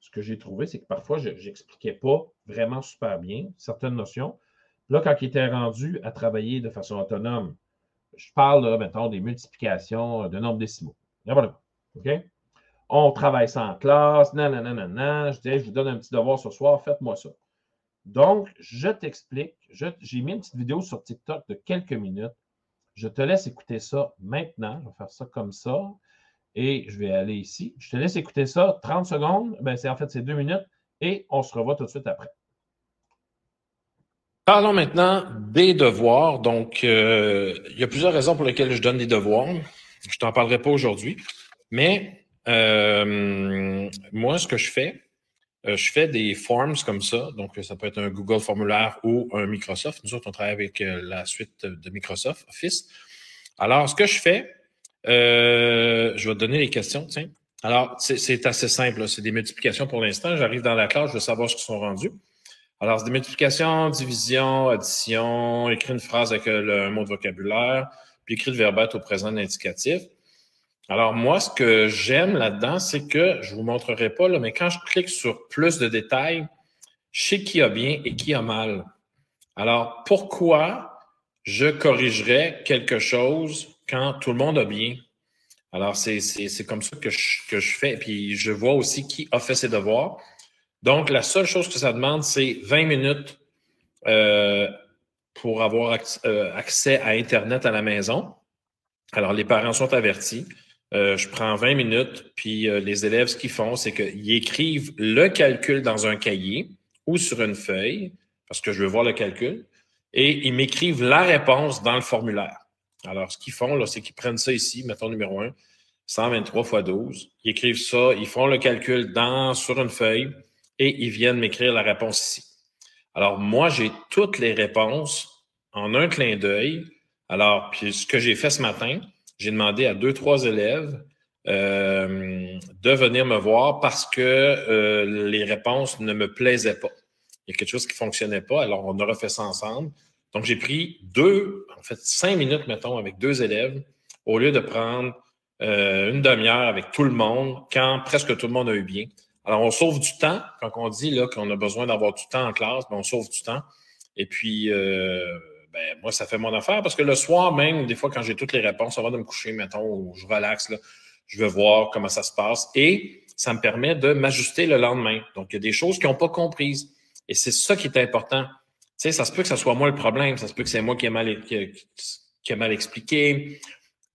Speaker 1: ce que j'ai trouvé, c'est que parfois, je n'expliquais pas vraiment super bien certaines notions. Là, quand ils étaient rendus à travailler de façon autonome, je parle, là, mettons, des multiplications de nombres décimaux. OK? On travaille ça en classe, non, non. Je dis, je vous donne un petit devoir ce soir, faites-moi ça. Donc, je t'explique. J'ai mis une petite vidéo sur TikTok de quelques minutes. Je te laisse écouter ça maintenant. Je vais faire ça comme ça et je vais aller ici. Je te laisse écouter ça 30 secondes. Ben, c'est en fait c'est deux minutes et on se revoit tout de suite après.
Speaker 2: Parlons maintenant des devoirs. Donc, euh, il y a plusieurs raisons pour lesquelles je donne des devoirs. Je ne t'en parlerai pas aujourd'hui. Mais euh, moi, ce que je fais, euh, je fais des forms comme ça. Donc, ça peut être un Google formulaire ou un Microsoft. Nous autres, on travaille avec la suite de Microsoft Office. Alors, ce que je fais, euh, je vais te donner les questions, tiens. Alors, c'est assez simple. C'est des multiplications pour l'instant. J'arrive dans la classe, je veux savoir ce qu'ils sont rendus. Alors, c'est des multiplications, division, addition, écrire une phrase avec euh, un mot de vocabulaire, puis écrire le verbe au présent indicatif. Alors, moi, ce que j'aime là-dedans, c'est que je vous montrerai pas, là, mais quand je clique sur plus de détails, je sais qui a bien et qui a mal. Alors, pourquoi je corrigerais quelque chose quand tout le monde a bien. Alors, c'est comme ça que je, que je fais. Puis, je vois aussi qui a fait ses devoirs. Donc, la seule chose que ça demande, c'est 20 minutes euh, pour avoir euh, accès à Internet à la maison. Alors, les parents sont avertis. Euh, je prends 20 minutes, puis les élèves, ce qu'ils font, c'est qu'ils écrivent le calcul dans un cahier ou sur une feuille, parce que je veux voir le calcul, et ils m'écrivent la réponse dans le formulaire. Alors, ce qu'ils font, c'est qu'ils prennent ça ici, mettons numéro 1, 123 x 12. Ils écrivent ça, ils font le calcul dans, sur une feuille et ils viennent m'écrire la réponse ici. Alors, moi, j'ai toutes les réponses en un clin d'œil. Alors, puis ce que j'ai fait ce matin, j'ai demandé à deux, trois élèves euh, de venir me voir parce que euh, les réponses ne me plaisaient pas. Il y a quelque chose qui ne fonctionnait pas, alors on a refait ça ensemble. Donc, j'ai pris deux, en fait, cinq minutes, mettons, avec deux élèves, au lieu de prendre euh, une demi-heure avec tout le monde, quand presque tout le monde a eu bien. Alors, on sauve du temps. Quand on dit là qu'on a besoin d'avoir du temps en classe, ben, on sauve du temps. Et puis, euh, ben, moi, ça fait mon affaire parce que le soir même, des fois, quand j'ai toutes les réponses, avant de me coucher, mettons, ou je relaxe, là, je veux voir comment ça se passe. Et ça me permet de m'ajuster le lendemain. Donc, il y a des choses qui n'ont pas comprises. Et c'est ça qui est important. Sais, ça se peut que ce soit moi le problème. Ça se peut que c'est moi qui ai mal, qui, mal expliqué,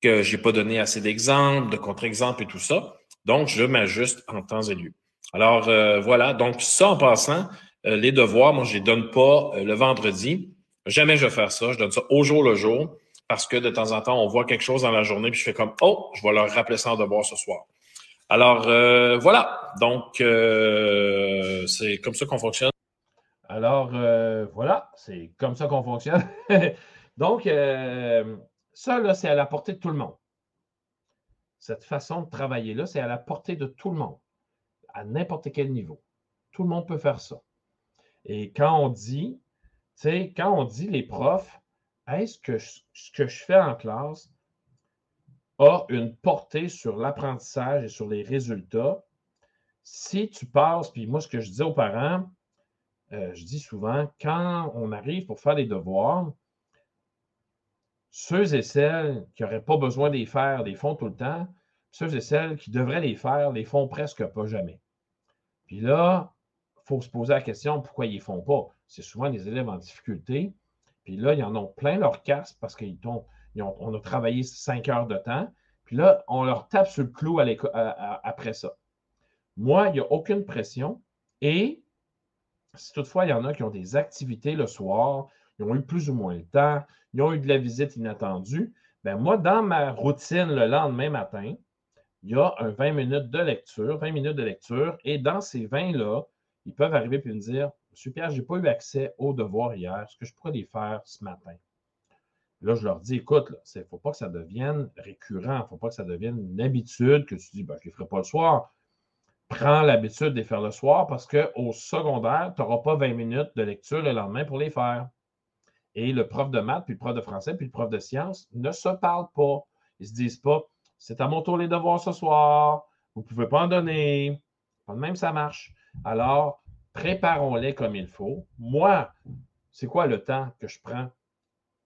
Speaker 2: que j'ai pas donné assez d'exemples, de contre-exemples et tout ça. Donc, je m'ajuste en temps et lieu. Alors, euh, voilà. Donc, ça, en passant, euh, les devoirs, moi, je les donne pas euh, le vendredi. Jamais je vais faire ça. Je donne ça au jour le jour parce que de temps en temps, on voit quelque chose dans la journée puis je fais comme, oh, je vais leur rappeler ça en devoir ce soir. Alors, voilà. Donc, c'est comme ça qu'on fonctionne.
Speaker 1: Alors, voilà. C'est comme ça qu'on fonctionne. Donc, ça, là, c'est à la portée de tout le monde. Cette façon de travailler-là, c'est à la portée de tout le monde à n'importe quel niveau. Tout le monde peut faire ça. Et quand on dit, tu sais, quand on dit les profs, est-ce que ce que je fais en classe a une portée sur l'apprentissage et sur les résultats? Si tu passes, puis moi, ce que je dis aux parents, euh, je dis souvent, quand on arrive pour faire les devoirs, ceux et celles qui n'auraient pas besoin de les faire, les font tout le temps, ceux et celles qui devraient les faire, les font presque pas jamais. Puis là, il faut se poser la question pourquoi ils ne font pas? C'est souvent des élèves en difficulté. Puis là, ils en ont plein leur casque parce qu'on a travaillé cinq heures de temps. Puis là, on leur tape sur le clou après ça. Moi, il n'y a aucune pression. Et si toutefois, il y en a qui ont des activités le soir, ils ont eu plus ou moins le temps, ils ont eu de la visite inattendue, ben moi, dans ma routine le lendemain matin, il y a un 20 minutes de lecture, 20 minutes de lecture, et dans ces 20-là, ils peuvent arriver et me dire Monsieur Pierre, je n'ai pas eu accès aux devoirs hier, est-ce que je pourrais les faire ce matin? Là, je leur dis Écoute, il ne faut pas que ça devienne récurrent, il ne faut pas que ça devienne une habitude que tu dis ben, Je ne les ferai pas le soir. Prends l'habitude de les faire le soir parce qu'au secondaire, tu n'auras pas 20 minutes de lecture le lendemain pour les faire. Et le prof de maths, puis le prof de français, puis le prof de sciences ne se parlent pas. Ils ne se disent pas c'est à mon tour les devoirs ce soir. Vous ne pouvez pas en donner. Même ça marche. Alors, préparons-les comme il faut. Moi, c'est quoi le temps que je prends?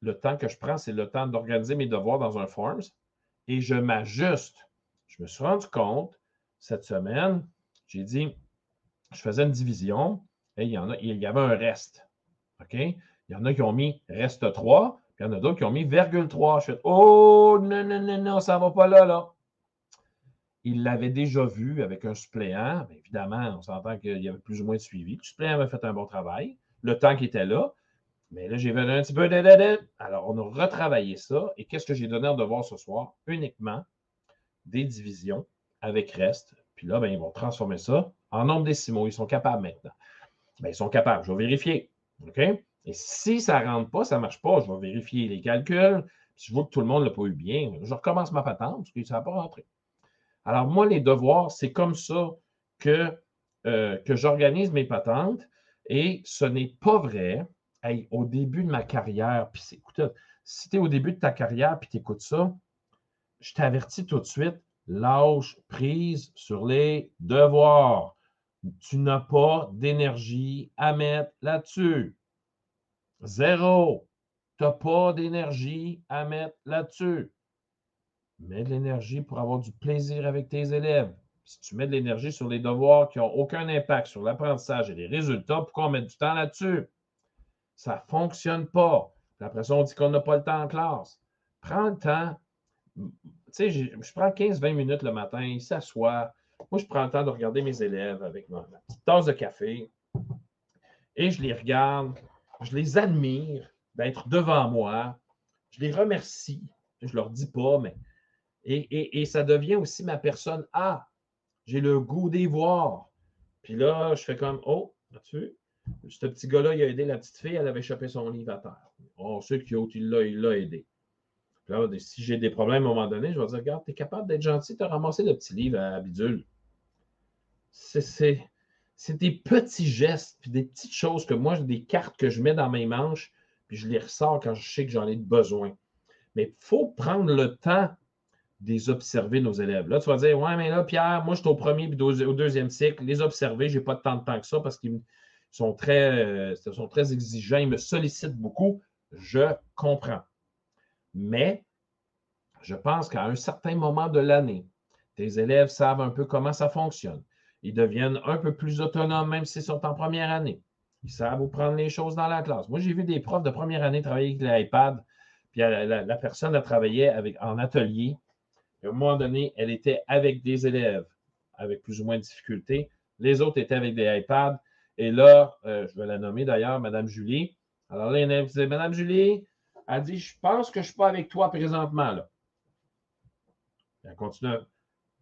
Speaker 1: Le temps que je prends, c'est le temps d'organiser mes devoirs dans un Forms et je m'ajuste. Je me suis rendu compte cette semaine, j'ai dit, je faisais une division et il y, en a, il y avait un reste. OK? Il y en a qui ont mis reste 3, puis il y en a d'autres qui ont mis virgule 3. Je fais Oh, non, non, non, non, ça ne va pas là, là. Il l'avait déjà vu avec un suppléant. évidemment, on s'entend qu'il y avait plus ou moins de suivi. Le suppléant avait fait un bon travail. Le temps qui était là. Mais là, j'ai vu un petit peu. Alors, on a retravaillé ça. Et qu'est-ce que j'ai donné en devoir ce soir? Uniquement des divisions avec reste. Puis là, ben, ils vont transformer ça en nombre décimaux. Ils sont capables maintenant. Ben, ils sont capables. Je vais vérifier. OK? Et si ça ne rentre pas, ça ne marche pas, je vais vérifier les calculs. Si je vois que tout le monde ne l'a pas eu bien, je recommence ma patente parce que ça n'a pas rentré. Alors, moi, les devoirs, c'est comme ça que, euh, que j'organise mes patentes. Et ce n'est pas vrai. au début de ma carrière, puis écoute, si tu es au début de ta carrière puis tu écoutes ça, je t'avertis tout de suite, lâche prise sur les devoirs. Tu n'as pas d'énergie à mettre là-dessus. Zéro. Tu n'as pas d'énergie à mettre là-dessus. Mets de l'énergie pour avoir du plaisir avec tes élèves. Si tu mets de l'énergie sur les devoirs qui n'ont aucun impact sur l'apprentissage et les résultats, pourquoi on met du temps là-dessus? Ça ne fonctionne pas. Après ça, on dit qu'on n'a pas le temps en classe. Prends le temps. Je prends 15-20 minutes le matin, ils s'assoient. Moi, je prends le temps de regarder mes élèves avec ma petite tasse de café et je les regarde je les admire d'être devant moi. Je les remercie Je ne leur dis pas, mais. Et, ça devient aussi ma personne. Ah, j'ai le goût d'y voir. Puis là, je fais comme Oh, as-tu Ce petit gars-là, il a aidé la petite fille, elle avait chopé son livre à terre. On sait qu'il l'a aidé. Là, si j'ai des problèmes à un moment donné, je vais dire Regarde, tu es capable d'être gentil, tu as ramassé le petit livre à Bidule. C'est des petits gestes, puis des petites choses que moi, des cartes que je mets dans mes manches, puis je les ressors quand je sais que j'en ai besoin. Mais il faut prendre le temps de les observer, nos élèves. Là, tu vas dire Ouais, mais là, Pierre, moi, je suis au premier puis au deuxième cycle. Les observer, je n'ai pas tant de temps que ça parce qu'ils sont euh, sont très exigeants, ils me sollicitent beaucoup. Je comprends. Mais je pense qu'à un certain moment de l'année, tes élèves savent un peu comment ça fonctionne. Ils deviennent un peu plus autonomes, même s'ils sont en première année. Ils savent où prendre les choses dans la classe. Moi, j'ai vu des profs de première année travailler avec l'iPad, puis la, personne a travaillé en atelier. à un moment donné, elle était avec des élèves avec plus ou moins de difficultés. Les autres étaient avec des iPads. Et là, euh, je vais la nommer d'ailleurs, Mme Julie. Alors là, elle disait Mme Julie, elle dit Je pense que je ne suis pas avec toi présentement. Là. Elle continue.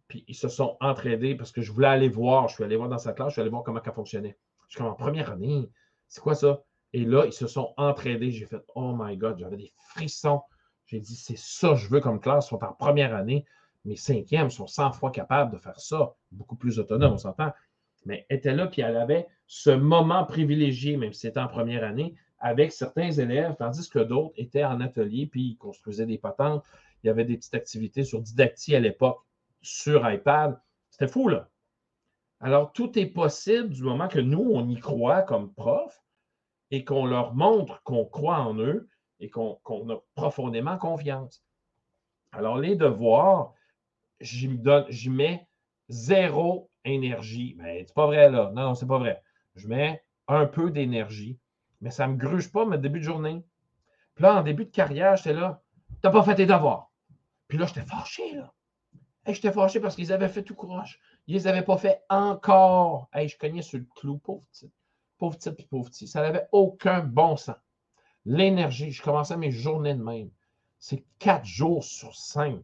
Speaker 1: Puis ils se sont entraînés parce que je voulais aller voir. Je suis allé voir dans sa classe, je suis allé voir comment elle fonctionnait. Je suis comme en première année. C'est quoi ça? Et là, ils se sont entraînés. J'ai fait Oh my God, j'avais des frissons. J'ai dit C'est ça que je veux comme classe. Ils sont en première année. Mes cinquièmes sont 100 fois capables de faire ça. Beaucoup plus autonomes, on s'entend. Mais elle était là, puis elle avait ce moment privilégié, même si c'était en première année, avec certains élèves, tandis que d'autres étaient en atelier, puis ils construisaient des patentes. Il y avait des petites activités sur Didacti à l'époque, sur iPad. C'était fou, là. Alors, tout est possible du moment que nous, on y croit comme prof et qu'on leur montre qu'on croit en eux et qu'on a profondément confiance. Alors, les devoirs, j'y mets zéro énergie. Mais c'est pas vrai, là. Non, non, c'est pas vrai. Je mets un peu d'énergie mais ça ne me gruge pas, mais début de journée. Puis là, en début de carrière, j'étais là, t'as pas fait tes devoirs. Puis là, j'étais fâché, là. J'étais fâché parce qu'ils avaient fait tout courage. Ils les avaient pas fait encore. Hey, je cognais sur le clou, pauvre petit. Pauvre petit, puis pauvre petit. Ça n'avait aucun bon sens. L'énergie, je commençais mes journées de même. C'est quatre jours sur cinq.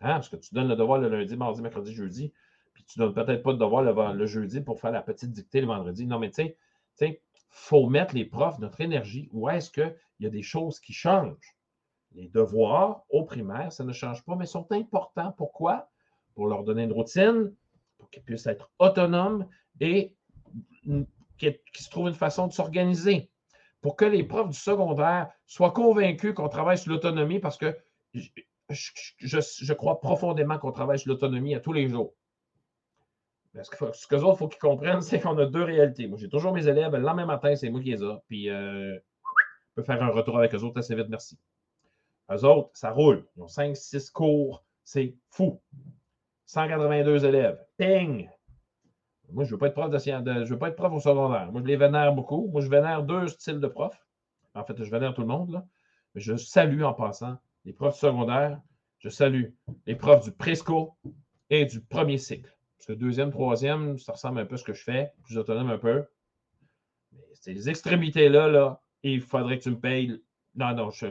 Speaker 1: Hein? Parce que tu donnes le devoir le lundi, mardi, mercredi, jeudi, puis tu ne donnes peut-être pas le devoir le, le, jeudi pour faire la petite dictée le vendredi. Non, mais tu sais, faut mettre les profs, notre énergie, où est-ce qu'il y a des choses qui changent? Les devoirs au primaire, ça ne change pas, mais sont importants. Pourquoi? Pour leur donner une routine, pour qu'ils puissent être autonomes et qu'ils se trouvent une façon de s'organiser. Pour que les profs du secondaire soient convaincus qu'on travaille sur l'autonomie parce que je, je crois profondément qu'on travaille sur l'autonomie à tous les jours. Ce que, ce que autres, faut qu'ils comprennent, c'est qu'on a deux réalités. Moi, j'ai toujours mes élèves, le lendemain matin, c'est moi qui les ai. Puis, euh, je peux faire un retour avec eux autres assez vite, merci. Eux autres, ça roule. Ils ont 5, 6 cours. C'est fou. 182 élèves. Ping! Moi, je ne veux pas être prof de, je veux pas être prof au secondaire. Moi, je les vénère beaucoup. Moi, je vénère deux styles de profs. En fait, je vénère tout le monde, je salue en passant les profs secondaires. Je salue les profs du présco et du premier cycle. Parce que deuxième, troisième, ça ressemble un peu à ce que je fais, plus autonome un peu. Mais ces extrémités-là, là, il faudrait que tu me payes. Non, non, je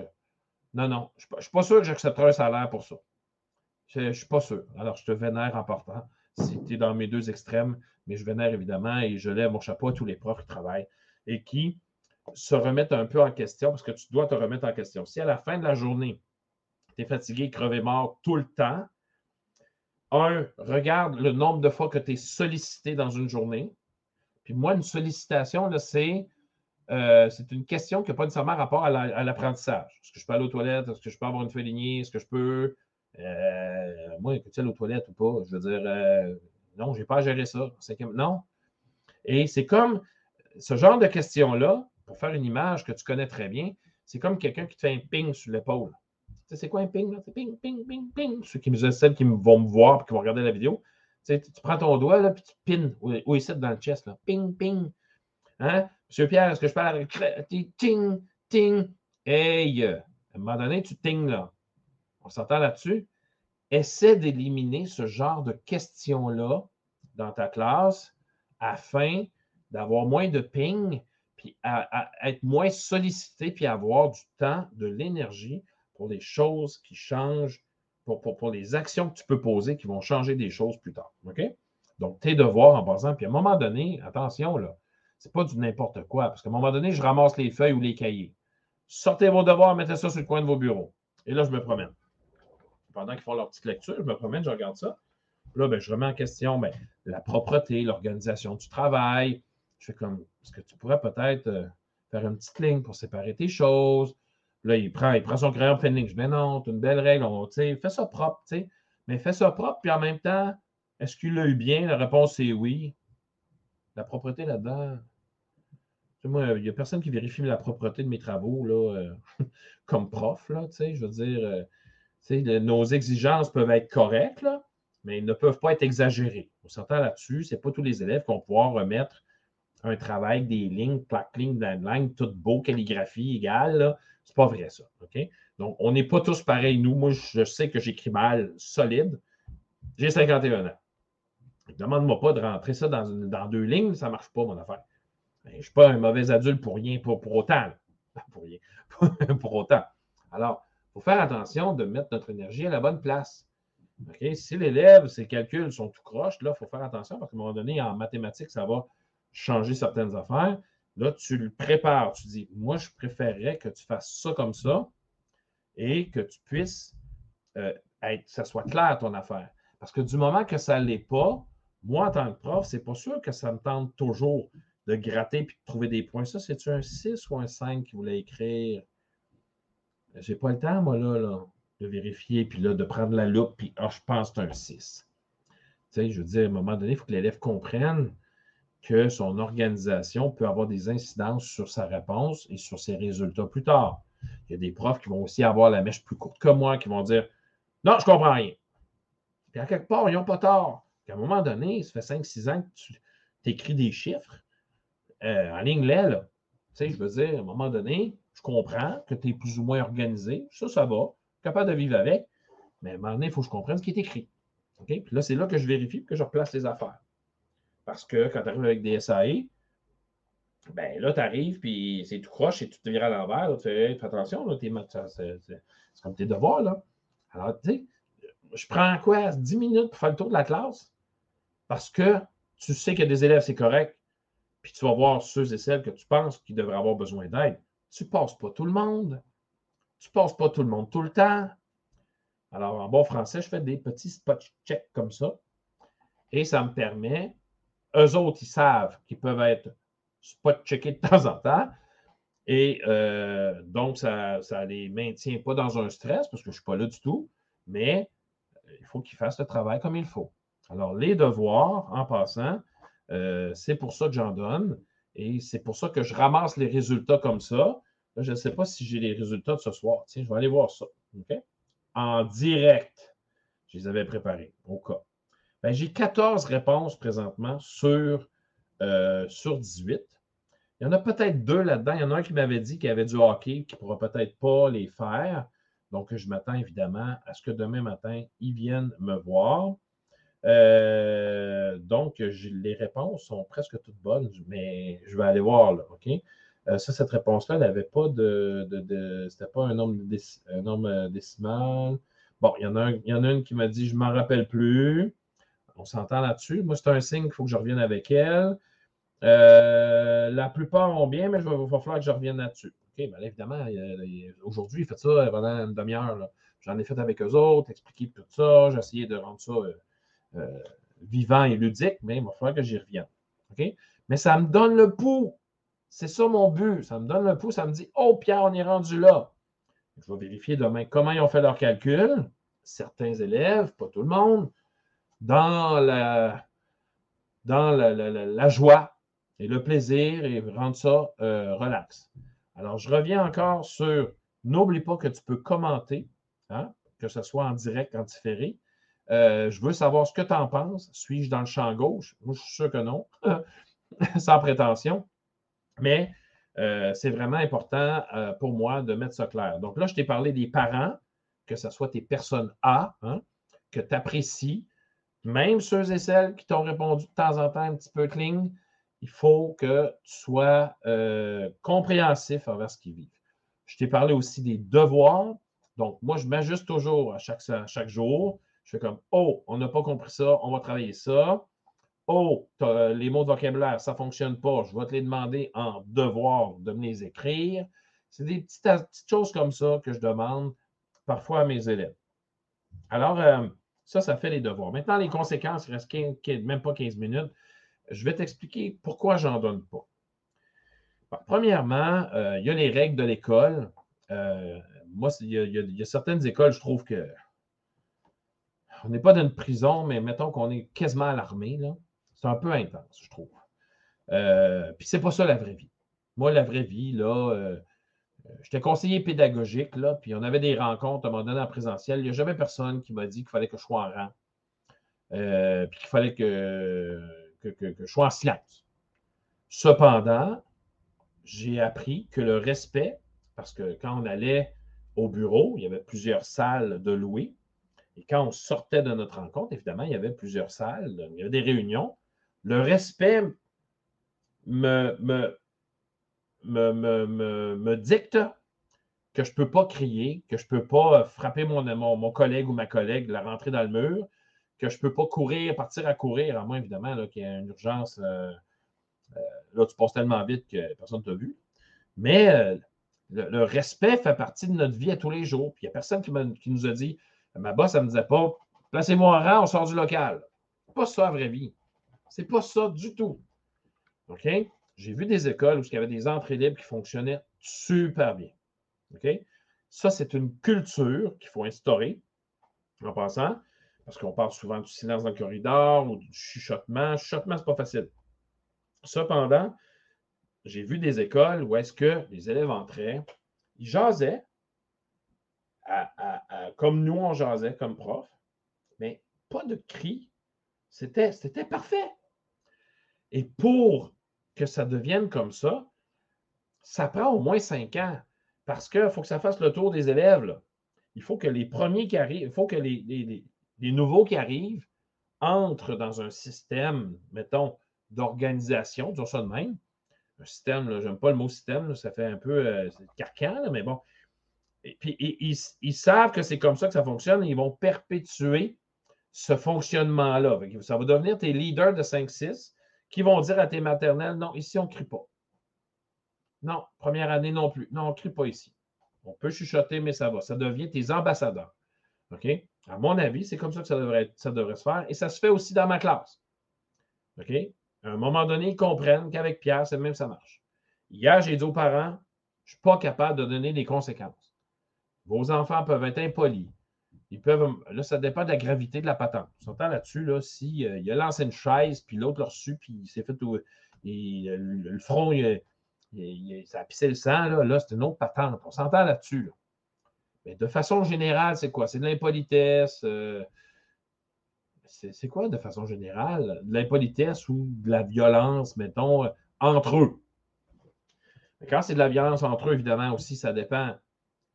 Speaker 1: non, non, je ne suis pas sûr que j'accepterai un salaire pour ça. Je ne suis pas sûr. Alors, je te vénère en partant. Si tu es dans mes deux extrêmes, mais je vénère évidemment et je lève mon chapeau à tous les profs qui travaillent et qui se remettent un peu en question parce que tu dois te remettre en question. Si à la fin de la journée, tu es fatigué, crevé mort tout le temps, un, regarde le nombre de fois que tu es sollicité dans une journée. Puis moi, une sollicitation, c'est euh, c'est une question qui n'a pas nécessairement rapport à l'apprentissage. Est-ce que je peux aller aux toilettes? Est-ce que je peux avoir une feuille lignée? Est-ce que je peux. Euh, moi, écoute-tu aux toilettes ou pas? Je veux dire, euh, non, je n'ai pas à gérer ça. Non. Et c'est comme ce genre de questions-là, pour faire une image que tu connais très bien, c'est comme quelqu'un qui te fait un ping sur l'épaule c'est quoi un ping? C'est ping, ping, ping, ping. Ceux qui me celles qui vont me voir et qui vont regarder la vidéo. Tu, prends ton doigt là, puis tu pines ou ici dans le chest. Là. Ping, ping. Hein? Monsieur Pierre, est-ce que je parle avec ting, ting? Hey! À un moment donné, tu ting là. On s'entend là-dessus? Essaie d'éliminer ce genre de questions-là dans ta classe afin d'avoir moins de ping, puis à être moins sollicité, puis avoir du temps, de l'énergie pour les choses qui changent, pour, pour, les actions que tu peux poser qui vont changer des choses plus tard. OK? Donc, tes devoirs en passant, puis à un moment donné, attention, là, c'est pas du n'importe quoi, parce qu'à un moment donné, je ramasse les feuilles ou les cahiers. Sortez vos devoirs, mettez ça sur le coin de vos bureaux. Et là, je me promène. Pendant qu'ils font leur petite lecture, je me promène, je regarde ça. Là, ben, je remets en question ben, la propreté, l'organisation du travail. Je fais comme, est-ce que tu pourrais peut-être euh, faire une petite ligne pour séparer tes choses? Là, il prend, il prend son crayon dis, mais non, c'est une belle règle. fais ça propre, tu. Mais fais ça propre, puis en même temps, est-ce qu'il l'a eu bien? La réponse est oui. La propreté là-dedans. Moi, il n'y a personne qui vérifie la propreté de mes travaux euh, comme prof. Là, je veux dire, euh, nos exigences peuvent être correctes, mais ils ne peuvent pas être exagérées. On s'entend là-dessus. Ce n'est pas tous les élèves qui vont pouvoir remettre un travail des lignes, plaques, lignes, line, tout beau, calligraphie égale. Ce n'est pas vrai, ça. Donc, on n'est pas tous pareils, nous. Moi, je sais que j'écris mal, solide. J'ai 51 ans. Demande-moi pas de rentrer ça dans, deux lignes, ça ne marche pas, mon affaire. Ben, je ne suis pas un mauvais adulte pour rien, pour, pour autant. Pour rien. pour autant. Alors, il faut faire attention de mettre notre énergie à la bonne place. Si l'élève, ses calculs sont tout croches, là, il faut faire attention parce qu'à un moment donné, en mathématiques, ça va changer certaines affaires. Là, tu le prépares. Tu dis, moi, je préférerais que tu fasses ça comme ça et que tu puisses euh, être, que ça soit clair ton affaire. Parce que du moment que ça ne l'est pas, moi, en tant que prof, c'est pas sûr que ça me tente toujours de gratter et de trouver des points. Ça, c'est-tu un 6 ou un 5 qui voulait écrire? J'ai pas le temps, moi, là, là de vérifier, puis là, de prendre la loupe, puis ah, je pense que c'est un 6. Tu sais, je veux dire, à un moment donné, il faut que l'élève comprenne que son organisation peut avoir des incidences sur sa réponse et sur ses résultats plus tard. Il y a des profs qui vont aussi avoir la mèche plus courte que moi, qui vont dire Non, je ne comprends rien. Puis à quelque part, ils n'ont pas tort. à un moment donné, ça fait 5-6 ans que tu écris des chiffres euh, en ligne là. Tu sais, je veux dire, à un moment donné, je comprends que tu es plus ou moins organisé. Ça, ça va capable de vivre avec, mais à un moment donné, il faut que je comprenne ce qui est écrit. Puis là, c'est là que je vérifie que je replace les affaires. Parce que quand tu arrives avec des SAE, ben là, tu arrives, puis c'est tout croche et tu te vires à l'envers. Tu fais, fais attention, c'est comme tes devoirs. Là. Alors, tu sais, je prends quoi? 10 minutes pour faire le tour de la classe? Parce que tu sais a des élèves, c'est correct, puis tu vas voir ceux et celles que tu penses qui devraient avoir besoin d'aide. Tu ne passes pas tout le monde. Tu ne passes pas tout le monde tout le temps. Alors, en bon français, je fais des petits spot checks comme ça. Et ça me permet, eux autres, ils savent qu'ils peuvent être spot checkés de temps en temps. Et euh, donc, ça ne les maintient pas dans un stress parce que je ne suis pas là du tout, mais euh, il faut qu'ils fassent le travail comme il faut. Alors, les devoirs, en passant, euh, c'est pour ça que j'en donne et c'est pour ça que je ramasse les résultats comme ça je ne sais pas si j'ai les résultats de ce soir. Tiens, je vais aller voir ça. En direct. Je les avais préparés, au cas. Ben, j'ai 14 réponses présentement sur, euh, sur 18. Il y en a peut-être deux là-dedans. Il y en a un qui m'avait dit qu'il y avait du hockey, qui ne pourra peut-être pas les faire. Donc, je m'attends évidemment à ce que demain matin, ils viennent me voir. Euh, donc, les réponses sont presque toutes bonnes, mais je vais aller voir là, OK? Euh, ça, cette réponse-là, elle n'avait pas de. de, C'était pas un nombre, un nombre euh, décimal. Bon, il y, en a il y en a une qui m'a dit Je ne m'en rappelle plus. On s'entend là-dessus. Moi, c'est un signe qu'il faut que je revienne avec elle. Euh, la plupart ont bien, mais il va, falloir que je revienne là-dessus. OK, bien évidemment, aujourd'hui, il fait ça pendant une demi-heure. J'en ai fait avec eux autres, expliqué tout ça. J'ai essayé de rendre ça vivant et ludique, mais il va falloir que j'y revienne. OK? Mais ça me donne le pouls. C'est ça mon but. Ça me donne le pouce, ça me dit Oh, Pierre, on est rendu là. Je vais vérifier demain comment ils ont fait leur calcul. Certains élèves, pas tout le monde, dans la, dans la, joie et le plaisir et rendre ça euh, relax. Alors, je reviens encore sur n'oublie pas que tu peux commenter, hein, que ce soit en direct, en différé. Euh, je veux savoir ce que tu en penses. Suis-je dans le champ gauche? Je suis sûr que non, sans prétention. Mais euh, c'est vraiment important pour moi de mettre ça clair. Donc là, je t'ai parlé des parents, que ce soit tes personnes A, hein, que tu apprécies, même ceux et celles qui t'ont répondu de temps en temps un petit peu cling, il faut que tu sois euh, compréhensif envers ce qu'ils vivent. Je t'ai parlé aussi des devoirs. Donc, moi, je m'ajuste toujours à chaque, chaque jour. Je fais comme, oh, on n'a pas compris ça, on va travailler ça. Oh, les mots de vocabulaire, ça ne fonctionne pas. Je vais te les demander en devoir de me les écrire. C'est des petites, choses comme ça que je demande parfois à mes élèves. Alors, euh, ça, ça fait les devoirs. Maintenant, les conséquences, il reste même pas 15 minutes. Je vais t'expliquer pourquoi je n'en donne pas. premièrement, euh, il y a les règles de l'école. Euh, moi, il y, a, certaines écoles, je trouve que on n'est pas dans une prison, mais mettons qu'on est quasiment à l'armée. C'est un peu intense, je trouve. Euh, puis c'est pas ça la vraie vie. Moi, la vraie vie, là, euh, j'étais conseiller pédagogique, là, puis on avait des rencontres à un moment donné en présentiel. Il n'y a jamais personne qui m'a dit qu'il fallait que je sois en rang. Euh, puis qu'il fallait que, je sois en silence. Cependant, j'ai appris que le respect, parce que quand on allait au bureau, il y avait plusieurs salles de louer. Et quand on sortait de notre rencontre, évidemment, il y avait plusieurs salles, il y avait des réunions. Le respect me, me, me, dicte que je ne peux pas crier, que je ne peux pas frapper mon, mon, collègue ou ma collègue, la rentrer dans le mur, que je ne peux pas courir, partir à courir, à moins évidemment qu'il y ait une urgence. Euh, euh, là, tu passes tellement vite que personne ne t'a vu. Mais euh, le, respect fait partie de notre vie à tous les jours. Puis il n'y a personne qui, nous a dit, ma boss, elle ne me disait pas, placez-moi en rang, on sort du local. Pas ça la vraie vie. C'est pas ça du tout. OK? J'ai vu des écoles où il y avait des entrées libres qui fonctionnaient super bien. Ça, c'est une culture qu'il faut instaurer en passant, parce qu'on parle souvent du silence dans le corridor ou du chuchotement. Chuchotement, ce n'est pas facile. Cependant, j'ai vu des écoles où est-ce que les élèves entraient, ils jasaient, comme nous on jasait comme prof, mais pas de cris. C'était parfait. Et pour que ça devienne comme ça, ça prend au moins cinq ans parce qu'il faut que ça fasse le tour des élèves. Il faut que les premiers qui arrivent, il faut que les, nouveaux qui arrivent entrent dans un système, mettons, d'organisation, disons ça de même, un système, j'aime pas le mot système, ça fait un peu euh, carcan, mais bon. Et puis, ils, savent que c'est comme ça que ça fonctionne et ils vont perpétuer ce fonctionnement-là. Ça va devenir tes leaders de 5-6 qui vont dire à tes maternelles non, ici, on ne crie pas. Non, première année non plus. Non, on ne crie pas ici. On peut chuchoter, mais ça va. Ça devient tes ambassadeurs. OK? À mon avis, c'est comme ça que ça devrait, se faire. Et ça se fait aussi dans ma classe. OK? À un moment donné, ils comprennent qu'avec Pierre, c'est même ça marche. Hier, j'ai dit aux parents, je ne suis pas capable de donner des conséquences. Vos enfants peuvent être impolis. Ils peuvent. Là, ça dépend de la gravité de la patente. On s'entend là-dessus, là, s'il euh, il a lancé une chaise, puis l'autre l'a reçu, puis il s'est fait le, front, ça a pissé le sang, là, là c'est une autre patente. On s'entend là-dessus. Mais de façon générale, c'est quoi? C'est de l'impolitesse. Euh, c'est quoi de façon générale? De l'impolitesse ou de la violence, mettons, euh, entre eux? Quand c'est de la violence entre eux, évidemment aussi, ça dépend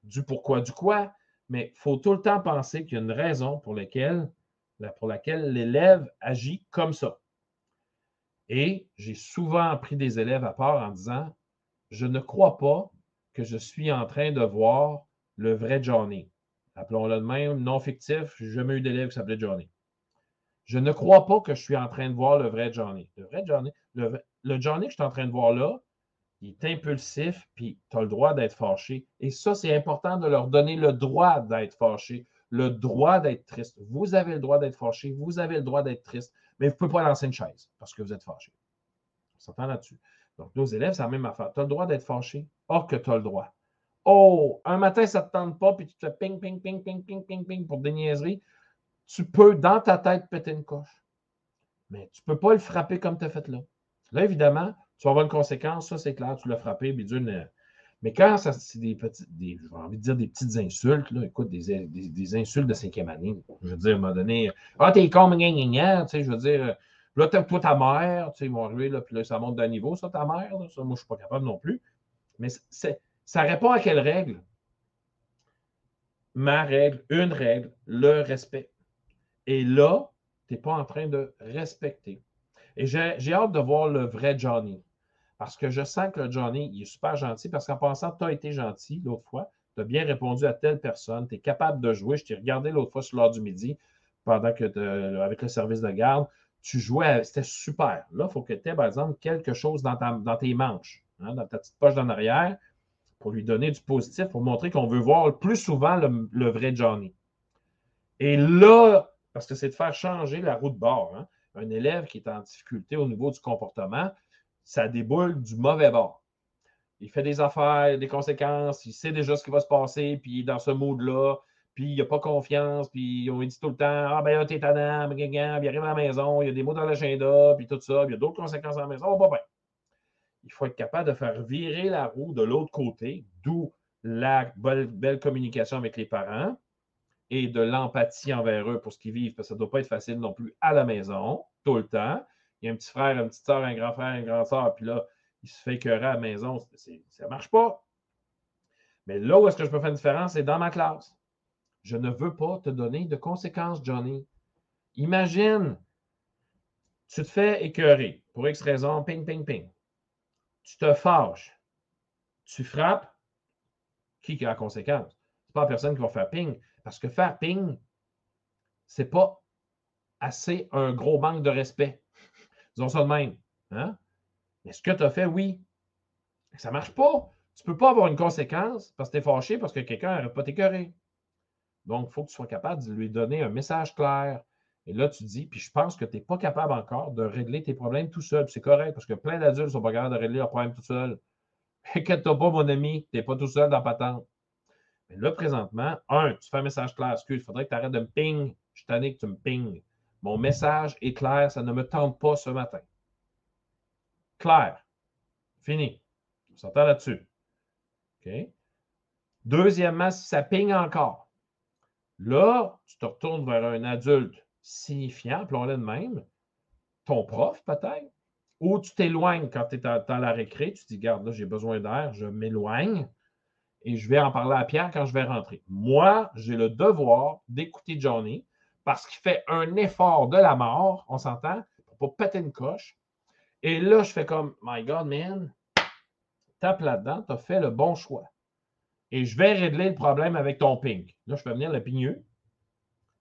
Speaker 1: du pourquoi, du quoi, mais il faut tout le temps penser qu'il y a une raison pour laquelle, l'élève agit comme ça. Et j'ai souvent pris des élèves à part en disant Je ne crois pas que je suis en train de voir le vrai Johnny. Appelons-le de même, non fictif, je n'ai jamais eu d'élève qui s'appelait Johnny. Je ne crois pas que je suis en train de voir le vrai Johnny. Le vrai Johnny, le, Johnny que je suis en train de voir là, il est impulsif, puis tu as le droit d'être fâché. Et ça, c'est important de leur donner le droit d'être fâché, le droit d'être triste. Vous avez le droit d'être fâché, vous avez le droit d'être triste, mais vous ne pouvez pas lancer une chaise parce que vous êtes fâché. On s'entend là-dessus. Donc, nos élèves, c'est la même affaire. Tu as le droit d'être fâché. Or que tu as le droit. Oh, un matin, ça ne te tente pas, puis tu te fais ping, ping, ping, ping, ping, ping, ping pour des niaiseries tu peux, dans ta tête, péter une coche. Mais tu ne peux pas le frapper comme tu as fait là. Là, évidemment, tu vas avoir une conséquence, ça, c'est clair, tu l'as frappé, bidule. Mais quand c'est des petites, j'ai envie de dire des petites insultes, là, écoute, des, des, insultes de cinquième année. Je veux dire, à un moment donné, ah, t'es con, gna, gna, tu sais, je veux dire, là, toi, ta mère, tu sais, ils vont arriver, là, puis là, ça monte d'un niveau, ça, ta mère, ça, moi, je suis pas capable non plus. Mais ça répond à quelle règle? Ma règle, une règle, le respect. Et là, tu n'es pas en train de respecter. Et j'ai hâte de voir le vrai Johnny. Parce que je sens que le Johnny, il est super gentil. Parce qu'en pensant, tu as été gentil l'autre fois. Tu as bien répondu à telle personne, tu es capable de jouer. Je t'ai regardé l'autre fois sur l'heure du midi, pendant que avec le service de garde, tu jouais, c'était super. Là, il faut que tu aies, par exemple, quelque chose dans, dans tes manches, hein, dans ta petite poche d'en arrière, pour lui donner du positif, pour montrer qu'on veut voir plus souvent le, vrai Johnny. Et là, parce que c'est de faire changer la roue de bord. Hein, un élève qui est en difficulté au niveau du comportement, ça déboule du mauvais bord il fait des affaires, des conséquences, il sait déjà ce qui va se passer, puis dans ce mood-là, puis il n'a pas confiance, puis on lui dit tout le temps Ah ben là, t'es tannant, puis il arrive à la maison, il y a des mots dans l'agenda, puis tout ça, puis il y a d'autres conséquences à la maison, oh, pas bien. Il faut être capable de faire virer la roue de l'autre côté, d'où la belle, belle, communication avec les parents et de l'empathie envers eux pour ce qu'ils vivent, parce que ça ne doit pas être facile non plus à la maison, tout le temps. Il y a un petit frère, une petite soeur, un grand frère, une grande soeur, puis là, il se fait écœurer à la maison. Ça ne marche pas. Mais là où est-ce que je peux faire une différence, c'est dans ma classe. Je ne veux pas te donner de conséquences, Johnny. Imagine, tu te fais écœurer pour X raison, ping, ping, ping. Tu te fâches. Tu frappes. Qui a la conséquence? Ce n'est pas la personne qui va faire ping. Parce que faire ping, ce n'est pas assez un gros manque de respect. Disons ça de même. Hein? Mais ce que tu as fait, oui. Ça ne marche pas. Tu ne peux pas avoir une conséquence parce que tu es fâché parce que quelqu'un n'arrête pas t'écœurer. Donc, il faut que tu sois capable de lui donner un message clair. Et là, tu dis, puis je pense que tu n'es pas capable encore de régler tes problèmes tout seul. C'est correct parce que plein d'adultes ne sont pas capables de régler leurs problèmes tout seuls. Inquiète-toi pas, mon ami, tu n'es pas tout seul dans patente. Mais là, présentement, un, tu fais un message clair. Excuse, il faudrait que tu arrêtes de me ping. Je suis tanné que tu me ping. Mon message est clair, ça ne me tente pas ce matin. Clair. Fini. On s'entend là-dessus. OK? Deuxièmement, si ça ping encore, là, tu te retournes vers un adulte signifiant, appelons-le de même, ton prof peut-être, ou tu t'éloignes quand tu es dans, la récré, tu te dis, garde, là, j'ai besoin d'air, je m'éloigne et je vais en parler à Pierre quand je vais rentrer. Moi, j'ai le devoir d'écouter Johnny parce qu'il fait un effort de la mort, on s'entend, pour pas péter une coche, et là, je fais comme, My God, man, tape là-dedans, tu as fait le bon choix. Et je vais régler le problème avec ton ping. Là, je fais venir le pigneux.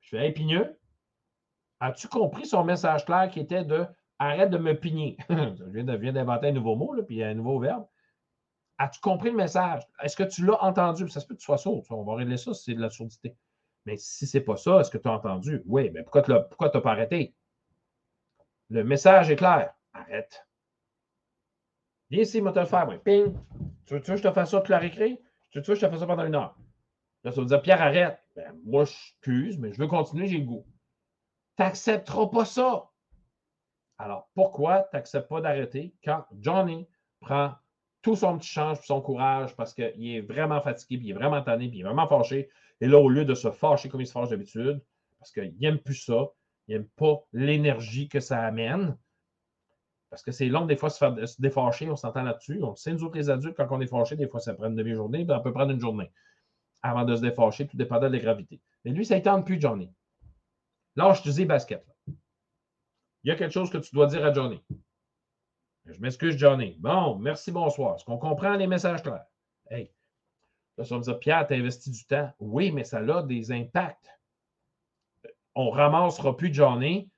Speaker 1: Je fais, hey, pigneux, as-tu compris son message clair qui était de arrête de me pigner? je viens d'inventer un nouveau mot, là, puis un nouveau verbe. As-tu compris le message? Est-ce que tu l'as entendu? Ça se peut que tu sois sourd. On va régler ça si c'est de la sourdité. Mais si ce n'est pas ça, est-ce que tu as entendu? Oui, mais pourquoi tu n'as pas arrêté? Le message est clair. Arrête. Viens ici, moi te le faire, moi. Ping. Tu veux, que je te fasse ça toute la récré? Tu veux que je te fasse ça pendant une heure? Là, ça veut dire, Pierre, arrête. Ben, moi, je excuse, mais je veux continuer, j'ai le goût. Tu n'accepteras pas ça. Alors, pourquoi tu n'acceptes pas d'arrêter quand Johnny prend tout son petit change son courage parce qu'il est vraiment fatigué, puis il est vraiment tanné, puis il est vraiment fâché. Et là, au lieu de se fâcher comme il se fâche d'habitude, parce qu'il n'aime plus ça, il n'aime pas l'énergie que ça amène, parce que c'est long, des fois, se, faire, se défâcher, on s'entend là-dessus. On sait, nous autres, les adultes, quand on est fâché, des fois, ça prend une demi-journée, puis on peut prendre une journée avant de se défâcher, tout dépendant de la gravité. Mais lui, ça tente plus, Johnny. Là, je te dis basket. Il y a quelque chose que tu dois dire à Johnny. Je m'excuse, Johnny. Bon, merci, bonsoir. Est-ce qu'on comprend les messages clairs? Hey, là, ça veut dire, Pierre, tu as investi du temps. Oui, mais ça a des impacts. On ne ramassera plus Johnny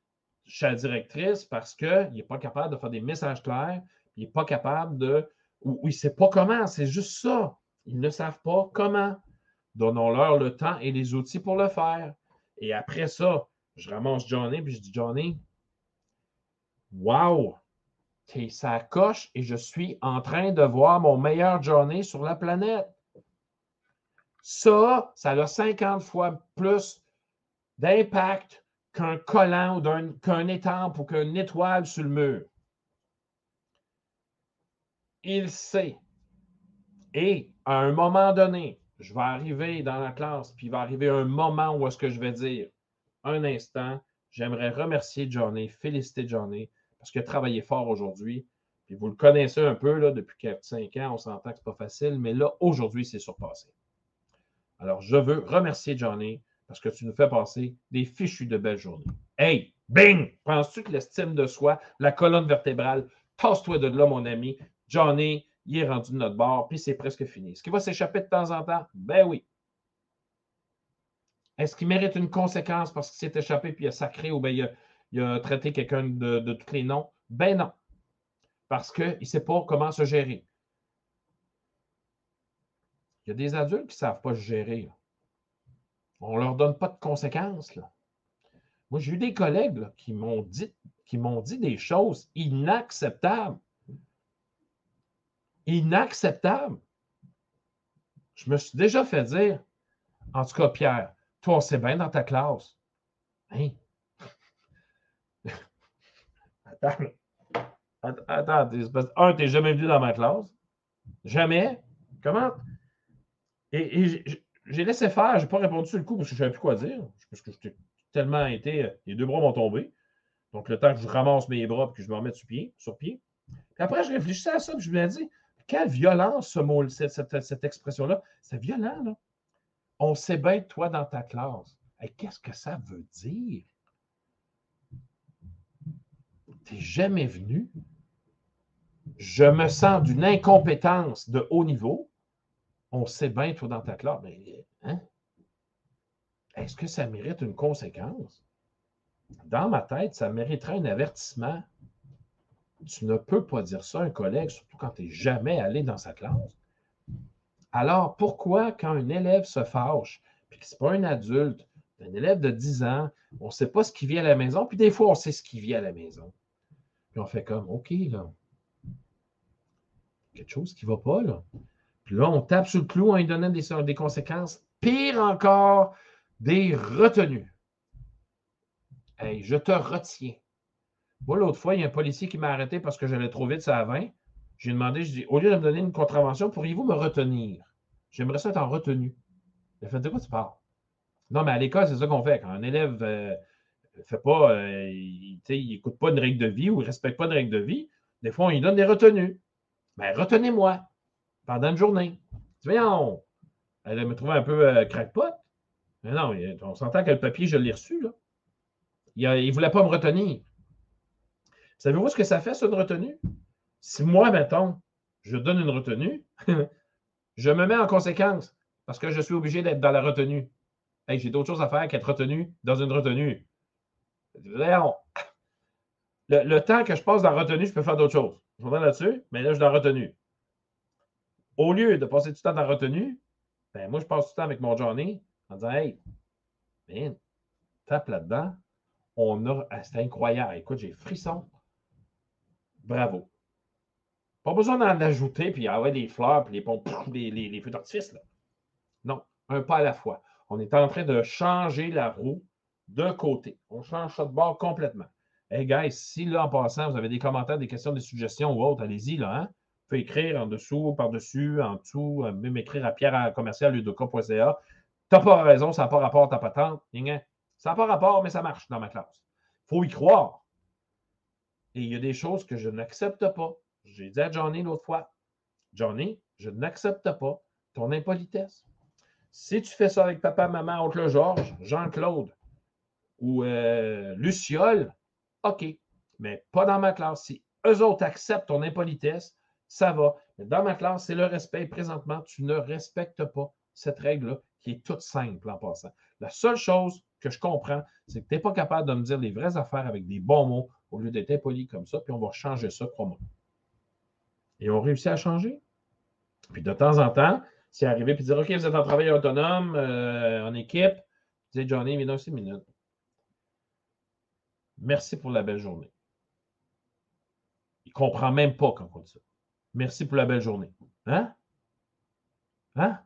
Speaker 1: chez la directrice parce qu'il n'est pas capable de faire des messages clairs, il n'est pas capable de. ou, il ne sait pas comment, c'est juste ça. Ils ne savent pas comment. Donnons-leur le temps et les outils pour le faire. Et après ça, je ramasse Johnny puis je dis Johnny, wow, t'es sa coche et je suis en train de voir mon meilleur Johnny sur la planète. Ça, ça a 50 fois plus d'impact qu'un collant ou qu'un étampe ou qu'une étoile sur le mur. Il sait. Et à un moment donné, je vais arriver dans la classe, puis il va arriver un moment où est-ce que je vais dire, un instant, j'aimerais remercier Johnny, féliciter Johnny, parce qu'il a travaillé fort aujourd'hui. Puis vous le connaissez un peu là, depuis 4-5 ans, on s'entend que ce pas facile, mais là, aujourd'hui, c'est surpassé. Alors, je veux remercier Johnny parce que tu nous fais passer des fichus de belles journées. Hey, bing! Penses-tu que l'estime de soi, la colonne vertébrale, tasse-toi de là, mon ami? Johnny, il est rendu de notre bord, puis c'est presque fini. Est-ce qu'il va s'échapper de temps en temps? Ben oui. Est-ce qu'il mérite une conséquence parce qu'il s'est échappé puis il a sacré ou bien il a, traité quelqu'un de, de, tous les noms? Ben non. Parce qu'il ne sait pas comment se gérer. Il y a des adultes qui ne savent pas gérer. On ne leur donne pas de conséquences. Là. Moi, j'ai eu des collègues qui m'ont dit, qui m'ont dit des choses inacceptables. Inacceptables. Je me suis déjà fait dire, en tout cas, Pierre, toi, c'est bien dans ta classe. Hein? Attends. Attends, un, tu n'es jamais venu dans ma classe. Jamais. Comment? Et, j'ai laissé faire, je n'ai pas répondu sur le coup parce que je savais plus quoi dire. Parce que j'étais tellement été. Les deux bras m'ont tombé. Donc, le temps que je ramasse mes bras et que je me remette sur pied, sur pied. Puis après, je réfléchissais à ça et je me suis dit, quelle violence ce mot, cette, cette, expression-là. C'est violent, là. On bien, toi, dans ta classe. Qu'est-ce que ça veut dire? Tu n'es jamais venu. Je me sens d'une incompétence de haut niveau on sait bien, toi, dans ta classe, mais hein? est-ce que ça mérite une conséquence? Dans ma tête, ça mériterait un avertissement. Tu ne peux pas dire ça à un collègue, surtout quand tu n'es jamais allé dans sa classe. Alors, pourquoi, quand un élève se fâche, puis que ce n'est pas un adulte, un élève de 10 ans, on ne sait pas ce qui vit à la maison, puis des fois, on sait ce qui vit à la maison. Puis on fait comme, OK, là, quelque chose qui ne va pas, là. Puis là, on tape sur le clou en lui donnant des, conséquences. Pire encore, des retenues. Hey, je te retiens. Moi, l'autre fois, il y a un policier qui m'a arrêté parce que j'allais trop vite, ça à 20. J'ai demandé, je dis, au lieu de me donner une contravention, pourriez-vous me retenir? J'aimerais ça être en retenue. Il fait de quoi tu parles? Non, mais à l'école, c'est ça qu'on fait. Quand un élève ne euh, fait pas, euh, il n'écoute pas une règle de vie ou il ne respecte pas une règle de vie, des fois, on lui donne des retenues. Mais ben, retenez-moi pendant une journée. Tu voyons, elle me trouver un peu euh, crackpot. Mais non, on s'entend que le papier, je l'ai reçu. Là. Il ne voulait pas me retenir. Savez-vous ce que ça fait, ça, une retenue? Si moi, mettons, je donne une retenue, je me mets en conséquence parce que je suis obligé d'être dans la retenue. j'ai d'autres choses à faire qu'être retenu dans une retenue. Le, le, temps que je passe dans la retenue, je peux faire d'autres choses. Je reviens là-dessus, mais là, je suis dans la retenue au lieu de passer du temps dans la retenue, ben moi, je passe du temps avec mon Johnny en disant Hey, man, tape là-dedans. On a. Ah, c'est incroyable. Écoute, j'ai frisson. Bravo. Pas besoin d'en ajouter, puis avoir des fleurs, puis les, les, les, feux d'artifice. Non, un pas à la fois. On est en train de changer la roue de côté. On change ça de bord complètement. Hey guys, si là, en passant, vous avez des commentaires, des questions, des suggestions ou autres, allez-y, là, hein? Peux écrire en dessous, par-dessus, en dessous, euh, même écrire à pierre à commercial ludoka.ca. Tu n'as pas raison, ça n'a pas rapport à ta patente. Ça n'a pas rapport, mais ça marche dans ma classe. Faut y croire. Et il y a des choses que je n'accepte pas. J'ai dit à Johnny l'autre fois, Johnny, je n'accepte pas ton impolitesse. Si tu fais ça avec papa, maman, oncle Georges, Jean-Claude ou euh, Luciole, OK. Mais pas dans ma classe. Si eux autres acceptent ton impolitesse, ça va. Mais dans ma classe, c'est le respect. Présentement, tu ne respectes pas cette règle-là qui est toute simple en passant. La seule chose que je comprends, c'est que tu n'es pas capable de me dire les vraies affaires avec des bons mots au lieu d'être impoli comme ça, puis on va changer ça, crois-moi. Et on réussit à changer. Puis de temps en temps, c'est arrivé puis dire OK, vous êtes en travail autonome, euh, en équipe. Dis Johnny, viens aussi une minute. Merci pour la belle journée. Il ne comprend même pas quand on dit ça. Merci pour la belle journée. Hein? Hein?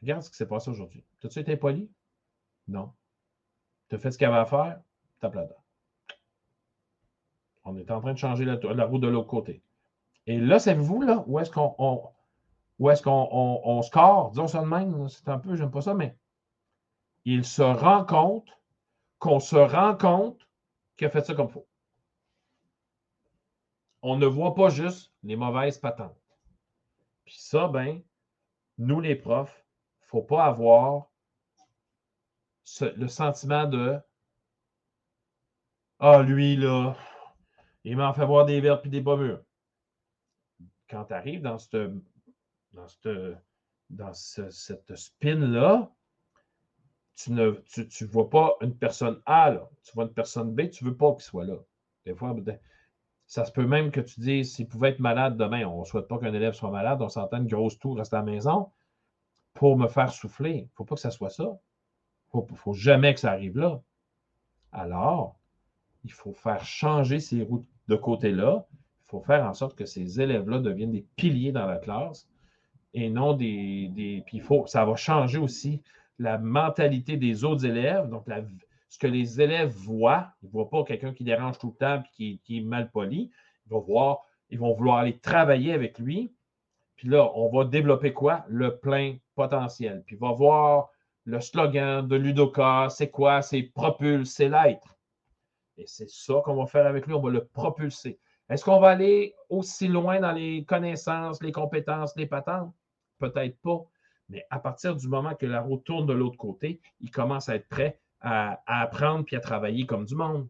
Speaker 1: Regarde ce qui s'est passé aujourd'hui. T'as-tu été poli? Non. Tu as fait ce qu'il y avait à faire? Tape là-dedans. On est en train de changer la, roue de l'autre côté. Et là, savez-vous, là, où est-ce qu'on score? Disons ça de même, c'est un peu, j'aime pas ça, mais il se rend compte qu'on se rend compte qu'il a fait ça comme faut on ne voit pas juste les mauvaises patentes. Puis ça, ben, nous les profs, il ne faut pas avoir le sentiment de Ah, lui, là, il m'a fait voir des verres puis des pommures. quand tu arrives dans cette, spin-là, tu ne vois pas une personne A, tu vois une personne B, tu ne veux pas qu'il soit là. Des fois, ben, ça se peut même que tu dises s'il pouvait être malade demain, on ne souhaite pas qu'un élève soit malade, on s'entend une grosse tour, reste à la maison pour me faire souffler. Il ne faut pas que ça soit ça. Il ne faut jamais que ça arrive là. Alors, il faut faire changer ces routes de côté-là. Il faut faire en sorte que ces élèves-là deviennent des piliers dans la classe et non des. des puis il faut, ça va changer aussi la mentalité des autres élèves, donc ce que les élèves voient, ils ne voient pas quelqu'un qui dérange tout le temps et qui, est mal poli. Ils vont voir, ils vont vouloir aller travailler avec lui. Puis là, on va développer quoi? Le plein potentiel. Puis il va voir le slogan de Ludoka, c'est quoi? C'est propulser l'être. Et c'est ça qu'on va faire avec lui, on va le propulser. Est-ce qu'on va aller aussi loin dans les connaissances, les compétences, les patentes? Peut-être pas. Mais à partir du moment que la roue tourne de l'autre côté, il commence à être prêt à, apprendre puis à travailler comme du monde.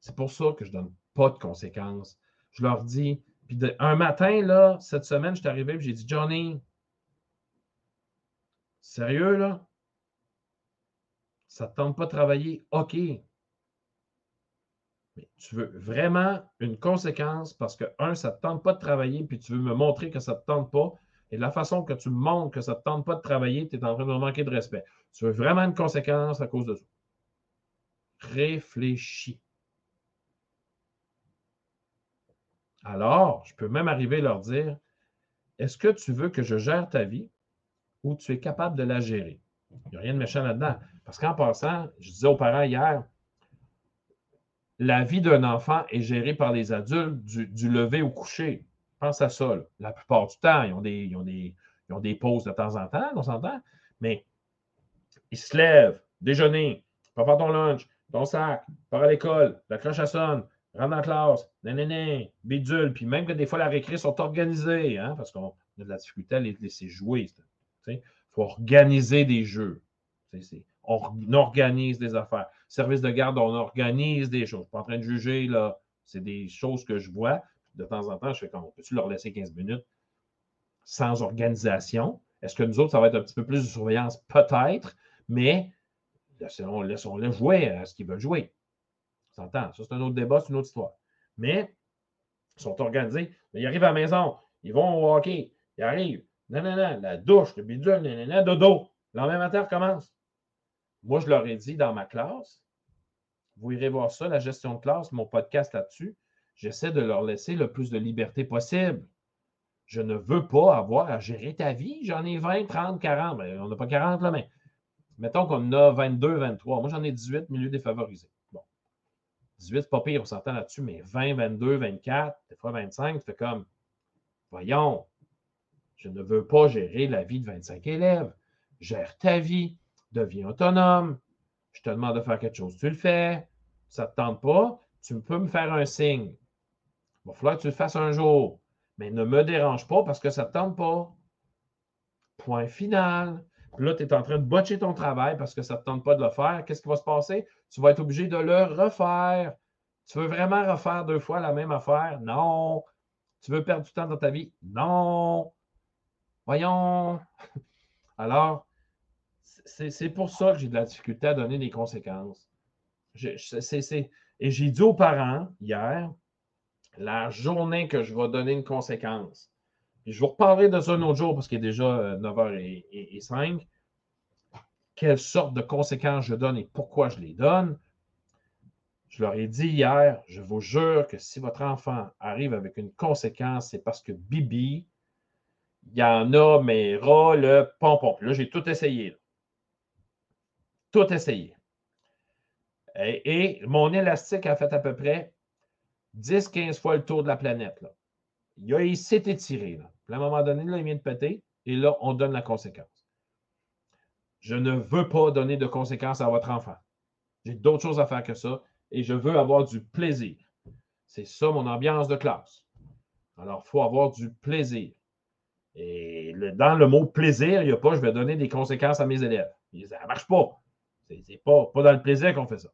Speaker 1: C'est pour ça que je ne donne pas de conséquences. Je leur dis, puis un matin, là, cette semaine, je suis arrivé et j'ai dit, Johnny, sérieux, là? Ça ne te tente pas de travailler? OK. Mais tu veux vraiment une conséquence parce que, un, ça ne te tente pas de travailler, puis tu veux me montrer que ça ne te tente pas, et de la façon que tu montres que ça ne te tente pas de travailler, tu es en train de manquer de respect. Tu veux vraiment une conséquence à cause de ça. Réfléchis. Alors, je peux même arriver à leur dire est-ce que tu veux que je gère ta vie ou tu es capable de la gérer? Il n'y a rien de méchant là-dedans. Parce qu'en passant, je disais aux parents hier la vie d'un enfant est gérée par les adultes du, du lever au coucher. Pense à ça. La plupart du temps, ils ont, des, ont des, ont des pauses de temps en temps, on s'entend, mais ils se lèvent, déjeuner, pas faire ton lunch, ton sac, part à l'école, la cloche à sonne, rentre en classe, nénéné, bidule, puis même que des fois la récré sont organisées, hein, parce qu'on a de la difficulté à les laisser jouer. Il faut organiser des jeux. On organise des affaires. Service de garde, on organise des choses. Je ne suis pas en train de juger, là. C'est des choses que je vois de temps en temps, je fais comme, peux-tu leur laisser 15 minutes sans organisation? Est-ce que nous autres, ça va être un petit peu plus de surveillance? Peut-être, mais laissons-les jouer à ce qu'ils veulent jouer. s'entend? Ça, c'est un autre débat, c'est une autre histoire. Mais ils sont organisés. ils arrivent à la maison, ils vont au hockey, ils arrivent. Non, non, non, la douche, le bidule, non, dodo. Le lendemain matin, commence. Moi, je leur ai dit dans ma classe, vous irez voir ça, la gestion de classe, mon podcast là-dessus j'essaie de leur laisser le plus de liberté possible. Je ne veux pas avoir à gérer ta vie. J'en ai 20, 30, 40. on n'a pas 40 là, mais mettons qu'on a 22, 23. Moi, j'en ai 18, milieu défavorisé. Bon. 18, c'est pas pire, on s'entend là-dessus, mais 20, 22, 24, des fois 25, tu fais comme, voyons, je ne veux pas gérer la vie de 25 élèves. Gère ta vie, deviens autonome. Je te demande de faire quelque chose, tu le fais. Ça ne te tente pas, tu peux me faire un signe. Il va falloir que tu le fasses un jour. Mais ne me dérange pas parce que ça ne te tente pas. Point final. Puis là, tu es en train de botcher ton travail parce que ça ne te tente pas de le faire. Qu'est-ce qui va se passer? Tu vas être obligé de le refaire. Tu veux vraiment refaire deux fois la même affaire? Non. Tu veux perdre du temps dans ta vie? Non. Voyons. Alors, c'est pour ça que j'ai de la difficulté à donner des conséquences. et j'ai dit aux parents hier, la journée que je vais donner une conséquence. je vous reparlerai de ça un autre jour parce qu'il est déjà 9h05. Euh, Quelle sorte de conséquences je donne et pourquoi je les donne? Je leur ai dit hier, je vous jure que si votre enfant arrive avec une conséquence, c'est parce que Bibi, il y en a, mais ras le pompon. Là, j'ai tout essayé. Tout essayé. et, mon élastique a fait à peu près 10-15 fois le tour de la planète. Là. Il, s'est étiré. Là. à un moment donné, là, il vient de péter et là, on donne la conséquence. Je ne veux pas donner de conséquences à votre enfant. J'ai d'autres choses à faire que ça et je veux avoir du plaisir. C'est ça mon ambiance de classe. Alors, il faut avoir du plaisir. Et dans le mot plaisir, il n'y a pas je vais donner des conséquences à mes élèves. Ça ne marche pas. Ce n'est pas, pas dans le plaisir qu'on fait ça.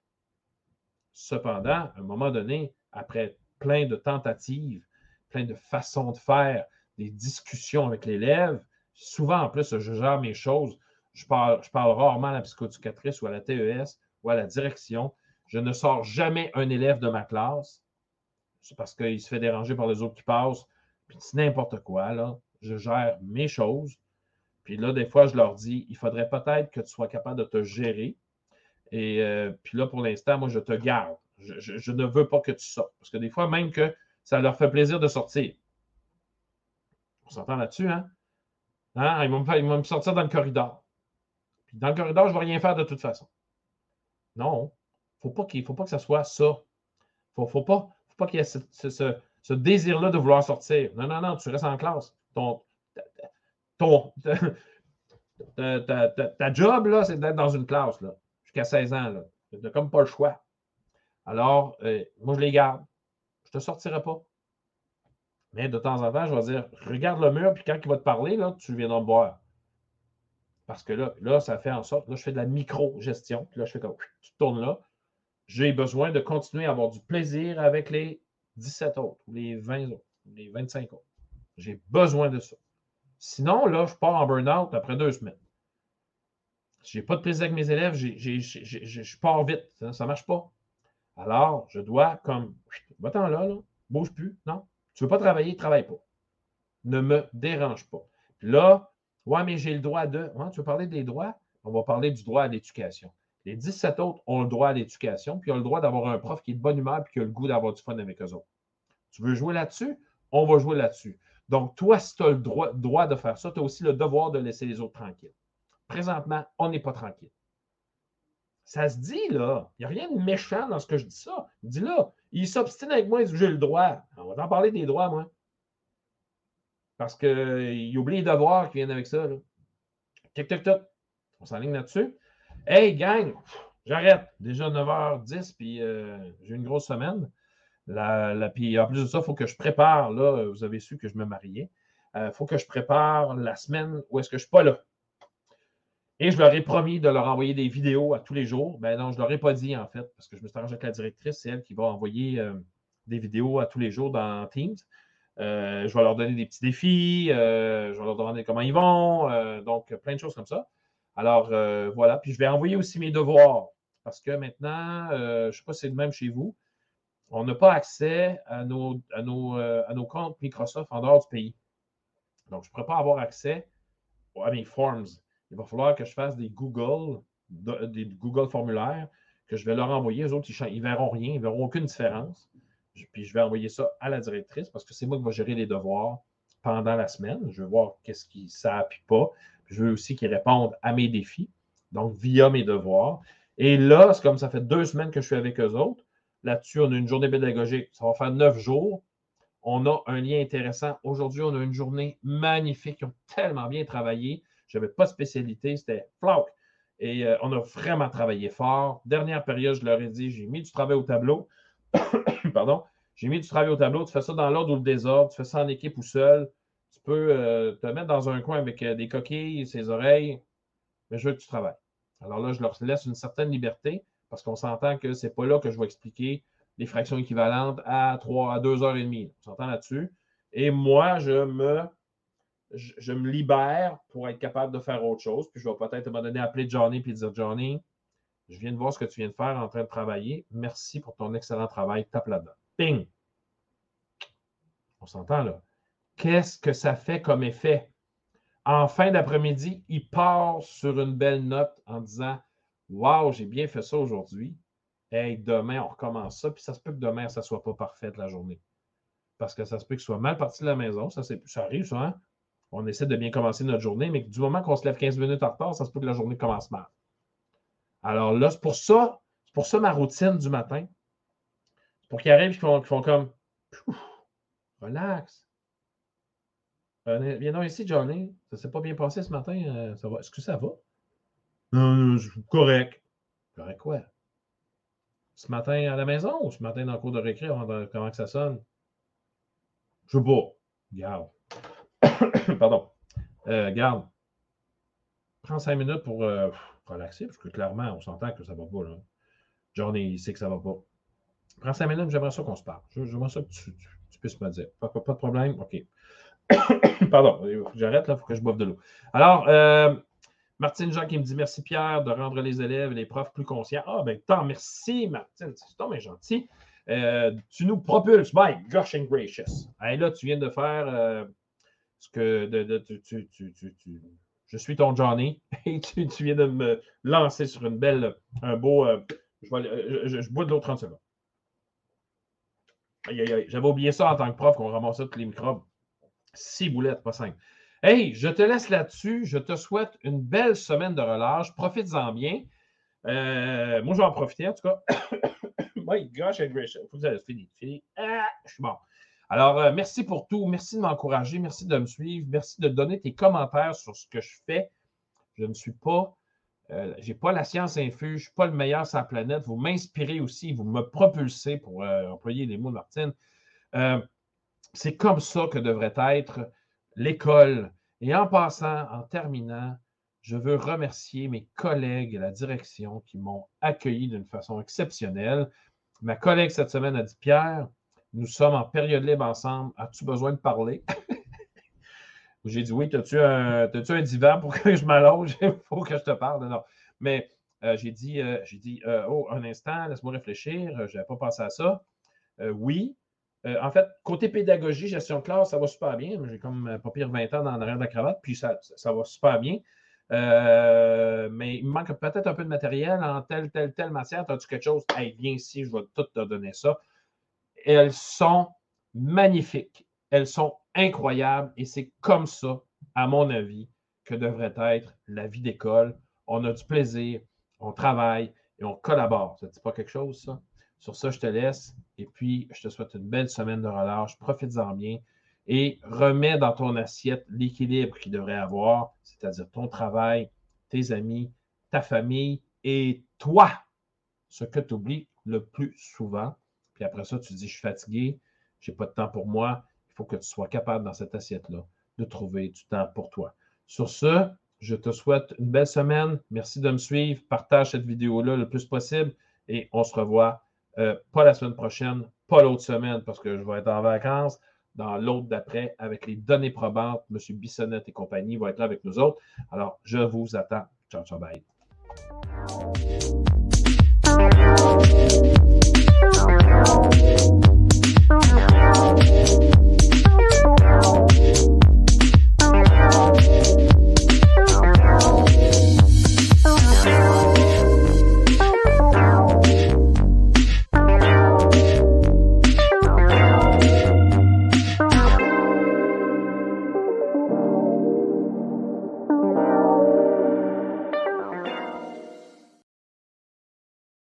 Speaker 1: Cependant, à un moment donné, après plein de tentatives, plein de façons de faire, des discussions avec l'élève. Souvent, en plus, je gère mes choses. Je parle, je parle rarement à la psychoducatrice ou à la TES ou à la direction. Je ne sors jamais un élève de ma classe. C'est parce qu'il se fait déranger par les autres qui passent. Puis c'est n'importe quoi, là. Je gère mes choses. Puis là, des fois, je leur dis, il faudrait peut-être que tu sois capable de te gérer. Et euh, puis là, pour l'instant, moi, je te garde. Je, ne veux pas que tu sortes. Parce que des fois, même que ça leur fait plaisir de sortir. On s'entend là-dessus, hein? hein? Ils, vont me sortir dans le corridor. Puis dans le corridor, je ne vais rien faire de toute façon. Non. Il ne faut pas que ça soit ça. Il ne faut, pas, faut pas qu'il y ait ce, désir-là de vouloir sortir. Non, non, non, tu restes en classe. Ton, ton, ta, job, là, c'est d'être dans une classe, là, jusqu'à 16 ans. Tu n'as comme pas le choix. Alors, euh, moi, je les garde. Je ne te sortirai pas. Mais de temps en temps, je vais dire, regarde le mur, puis quand il va te parler, là, tu viendras me voir. Parce que là, là, ça fait en sorte, là, je fais de la micro-gestion. Puis là, je fais comme, tu tournes là. J'ai besoin de continuer à avoir du plaisir avec les 17 autres, ou les 20 autres, ou les 25 autres. J'ai besoin de ça. Sinon, là, je pars en burn-out après deux semaines. Si je n'ai pas de plaisir avec mes élèves, je pars vite. Ça ne marche pas. Alors, je dois, comme, va-t'en là, là, bouge plus. Non, tu ne veux pas travailler, travaille pas. Ne me dérange pas. Puis là, ouais, mais j'ai le droit de. tu veux parler des droits? On va parler du droit à l'éducation. Les 17 autres ont le droit à l'éducation, puis ont le droit d'avoir un prof qui est de bonne humeur et qui a le goût d'avoir du fun avec eux autres. Tu veux jouer là-dessus? On va jouer là-dessus. Donc, toi, si tu as le droit, droit, de faire ça, tu as aussi le devoir de laisser les autres tranquilles. Présentement, on n'est pas tranquille. Ça se dit, là. Il n'y a rien de méchant dans ce que je dis ça. Dit là, il s'obstine avec moi, il j'ai le droit. On va t'en parler des droits, moi. Parce qu'il oublie les devoirs qui viennent avec ça. Tic, tic, tic. On s'enligne là-dessus. Hey, gang, j'arrête. Déjà 9h10, puis euh, j'ai une grosse semaine. La, puis en plus de ça, il faut que je prépare, là, vous avez su que je me mariais. Il euh, faut que je prépare la semaine où est-ce que je ne suis pas là. Et je leur ai promis de leur envoyer des vidéos à tous les jours. Ben non, je ne leur ai pas dit, en fait, parce que je me suis arrangé avec la directrice, c'est elle qui va envoyer euh, des vidéos à tous les jours dans Teams. Euh, je vais leur donner des petits défis, je vais leur demander comment ils vont, donc plein de choses comme ça. Alors, voilà. Puis je vais envoyer aussi mes devoirs, parce que maintenant, je ne sais pas si c'est le même chez vous, on n'a pas accès à nos, à, nos, euh, à nos, comptes Microsoft en dehors du pays. Donc, je ne pourrais pas avoir accès à mes forms. Il va falloir que je fasse des Google, des Google formulaires que je vais leur envoyer. Les autres, ils ne verront rien, ils ne verront aucune différence. Puis je vais envoyer ça à la directrice parce que c'est moi qui vais gérer les devoirs pendant la semaine. Je veux voir qu'est-ce qu'ils savent et pas. je veux aussi qu'ils répondent à mes défis, donc via mes devoirs. Et là, c'est comme ça fait deux semaines que je suis avec eux autres. Là-dessus, on a une journée pédagogique. Ça va faire neuf jours. On a un lien intéressant. Aujourd'hui, on a une journée magnifique. Ils ont tellement bien travaillé. Je n'avais pas de spécialité. C'était flock. Et euh, on a vraiment travaillé fort. Dernière période, je leur ai dit, j'ai mis du travail au tableau. Pardon. J'ai mis du travail au tableau. Tu fais ça dans l'ordre ou le désordre. Tu fais ça en équipe ou seul. Tu peux euh, te mettre dans un coin avec euh, des coquilles, ses oreilles. Mais je veux que tu travailles. Alors là, je leur laisse une certaine liberté parce qu'on s'entend que ce n'est pas là que je vais expliquer les fractions équivalentes à 3 à 2 heures et demie. On s'entend là-dessus. Et moi, je me, je, me libère pour être capable de faire autre chose. Puis je vais peut-être à un moment donné appeler Johnny et dire Johnny, je viens de voir ce que tu viens de faire en train de travailler. Merci pour ton excellent travail. Tape là-dedans. Ping! On s'entend là. Qu'est-ce que ça fait comme effet? En fin d'après-midi, il part sur une belle note en disant Wow, j'ai bien fait ça aujourd'hui. Hey, demain, on recommence ça. Puis ça se peut que demain, ça ne soit pas parfait la journée. Parce que ça se peut que ce soit mal parti de la maison. Ça, ça arrive, ça. On essaie de bien commencer notre journée, mais du moment qu'on se lève 15 minutes en retard, ça se peut que la journée commence mal. Alors là, c'est pour ça, c'est pour ça ma routine du matin. C'est pour qu'ils arrivent et qu'ils font, comme relax. Euh, viens donc ici, Johnny. Ça ne s'est pas bien passé ce matin. Euh, ça va. Est-ce que ça va? Non, correct. Correct quoi? Ce matin à la maison ou ce matin dans le cours de récré, comment que ça sonne? Je sais pas. Garde. Pardon. Euh, garde. Prends cinq minutes pour euh, relaxer, parce que clairement, on s'entend que ça va pas. Là. Johnny, il sait que ça va pas. Prends cinq minutes, j'aimerais ça qu'on se parle. J'aimerais ça que tu, puisses me dire. Pas, de problème? OK. Pardon, j'arrête là, il faut que je boive de l'eau. Alors, euh, Martine Jean qui me dit merci Pierre de rendre les élèves et les profs plus conscients. Ah, ben tant merci Martine, c'est tant gentil. Tu nous propulses, my gosh and gracious. là, tu viens de faire que de, tu, je suis ton Johnny et tu, viens de me lancer sur une belle, un beau. je, bois de l'eau 30 secondes. J'avais oublié ça en tant que prof qu'on ramassait tous les microbes. Six boulettes, pas cinq. Hey, je te laisse là-dessus. Je te souhaite une belle semaine de relâche. Profites-en bien. Euh, moi, je vais en profiter, en tout cas. My gosh, que ça fini. fini. Ah, je suis bon. Alors, euh, merci pour tout. Merci de m'encourager. Merci de me suivre. Merci de donner tes commentaires sur ce que je fais. Je ne suis pas, euh, je n'ai pas la science infuse. Je ne suis pas le meilleur sur la planète. Vous m'inspirez aussi. Vous me propulsez, pour employer les mots de Martine. C'est comme ça que devrait être l'école. Et en passant, en terminant, je veux remercier mes collègues et la direction qui m'ont accueilli d'une façon exceptionnelle. Ma collègue cette semaine a dit Pierre, nous sommes en période libre ensemble. As-tu besoin de parler? J'ai dit oui, as-tu un, un, divan pour que je m'allonge? Il faut que je te parle. Non. Mais euh, j'ai dit, euh, dit euh, oh, un instant, laisse-moi réfléchir. Je n'avais pas pensé à ça. oui, en fait, côté pédagogie, gestion de classe, ça va super bien. J'ai comme pas pire 20 ans dans l'arrière de la cravate, puis ça, ça va super bien. Mais il me manque peut-être un peu de matériel en telle, telle, telle matière. As-tu quelque chose? Hey, viens ici, je vais tout te donner ça. Elles sont magnifiques. Elles sont incroyables et c'est comme ça, à mon avis, que devrait être la vie d'école. On a du plaisir, on travaille et on collabore. Ça ne dit pas quelque chose, ça? Sur ça, je te laisse. Et puis, je te souhaite une belle semaine de relâche. Profites-en bien. Et remets dans ton assiette l'équilibre qu'il devrait avoir, c'est-à-dire ton travail, tes amis, ta famille et toi. Ce que tu oublies le plus souvent. Puis après ça, tu dis, je suis fatigué, je n'ai pas de temps pour moi. Il faut que tu sois capable dans cette assiette-là de trouver du temps pour toi. Sur ce, je te souhaite une belle semaine. Merci de me suivre. Partage cette vidéo-là le plus possible et on se revoit euh, pas la semaine prochaine, pas l'autre semaine parce que je vais être en vacances. Dans l'autre d'après, avec les données probantes, M. Bissonnette et compagnie vont être là avec nous autres. Alors, je vous attends. Ciao, ciao, bye.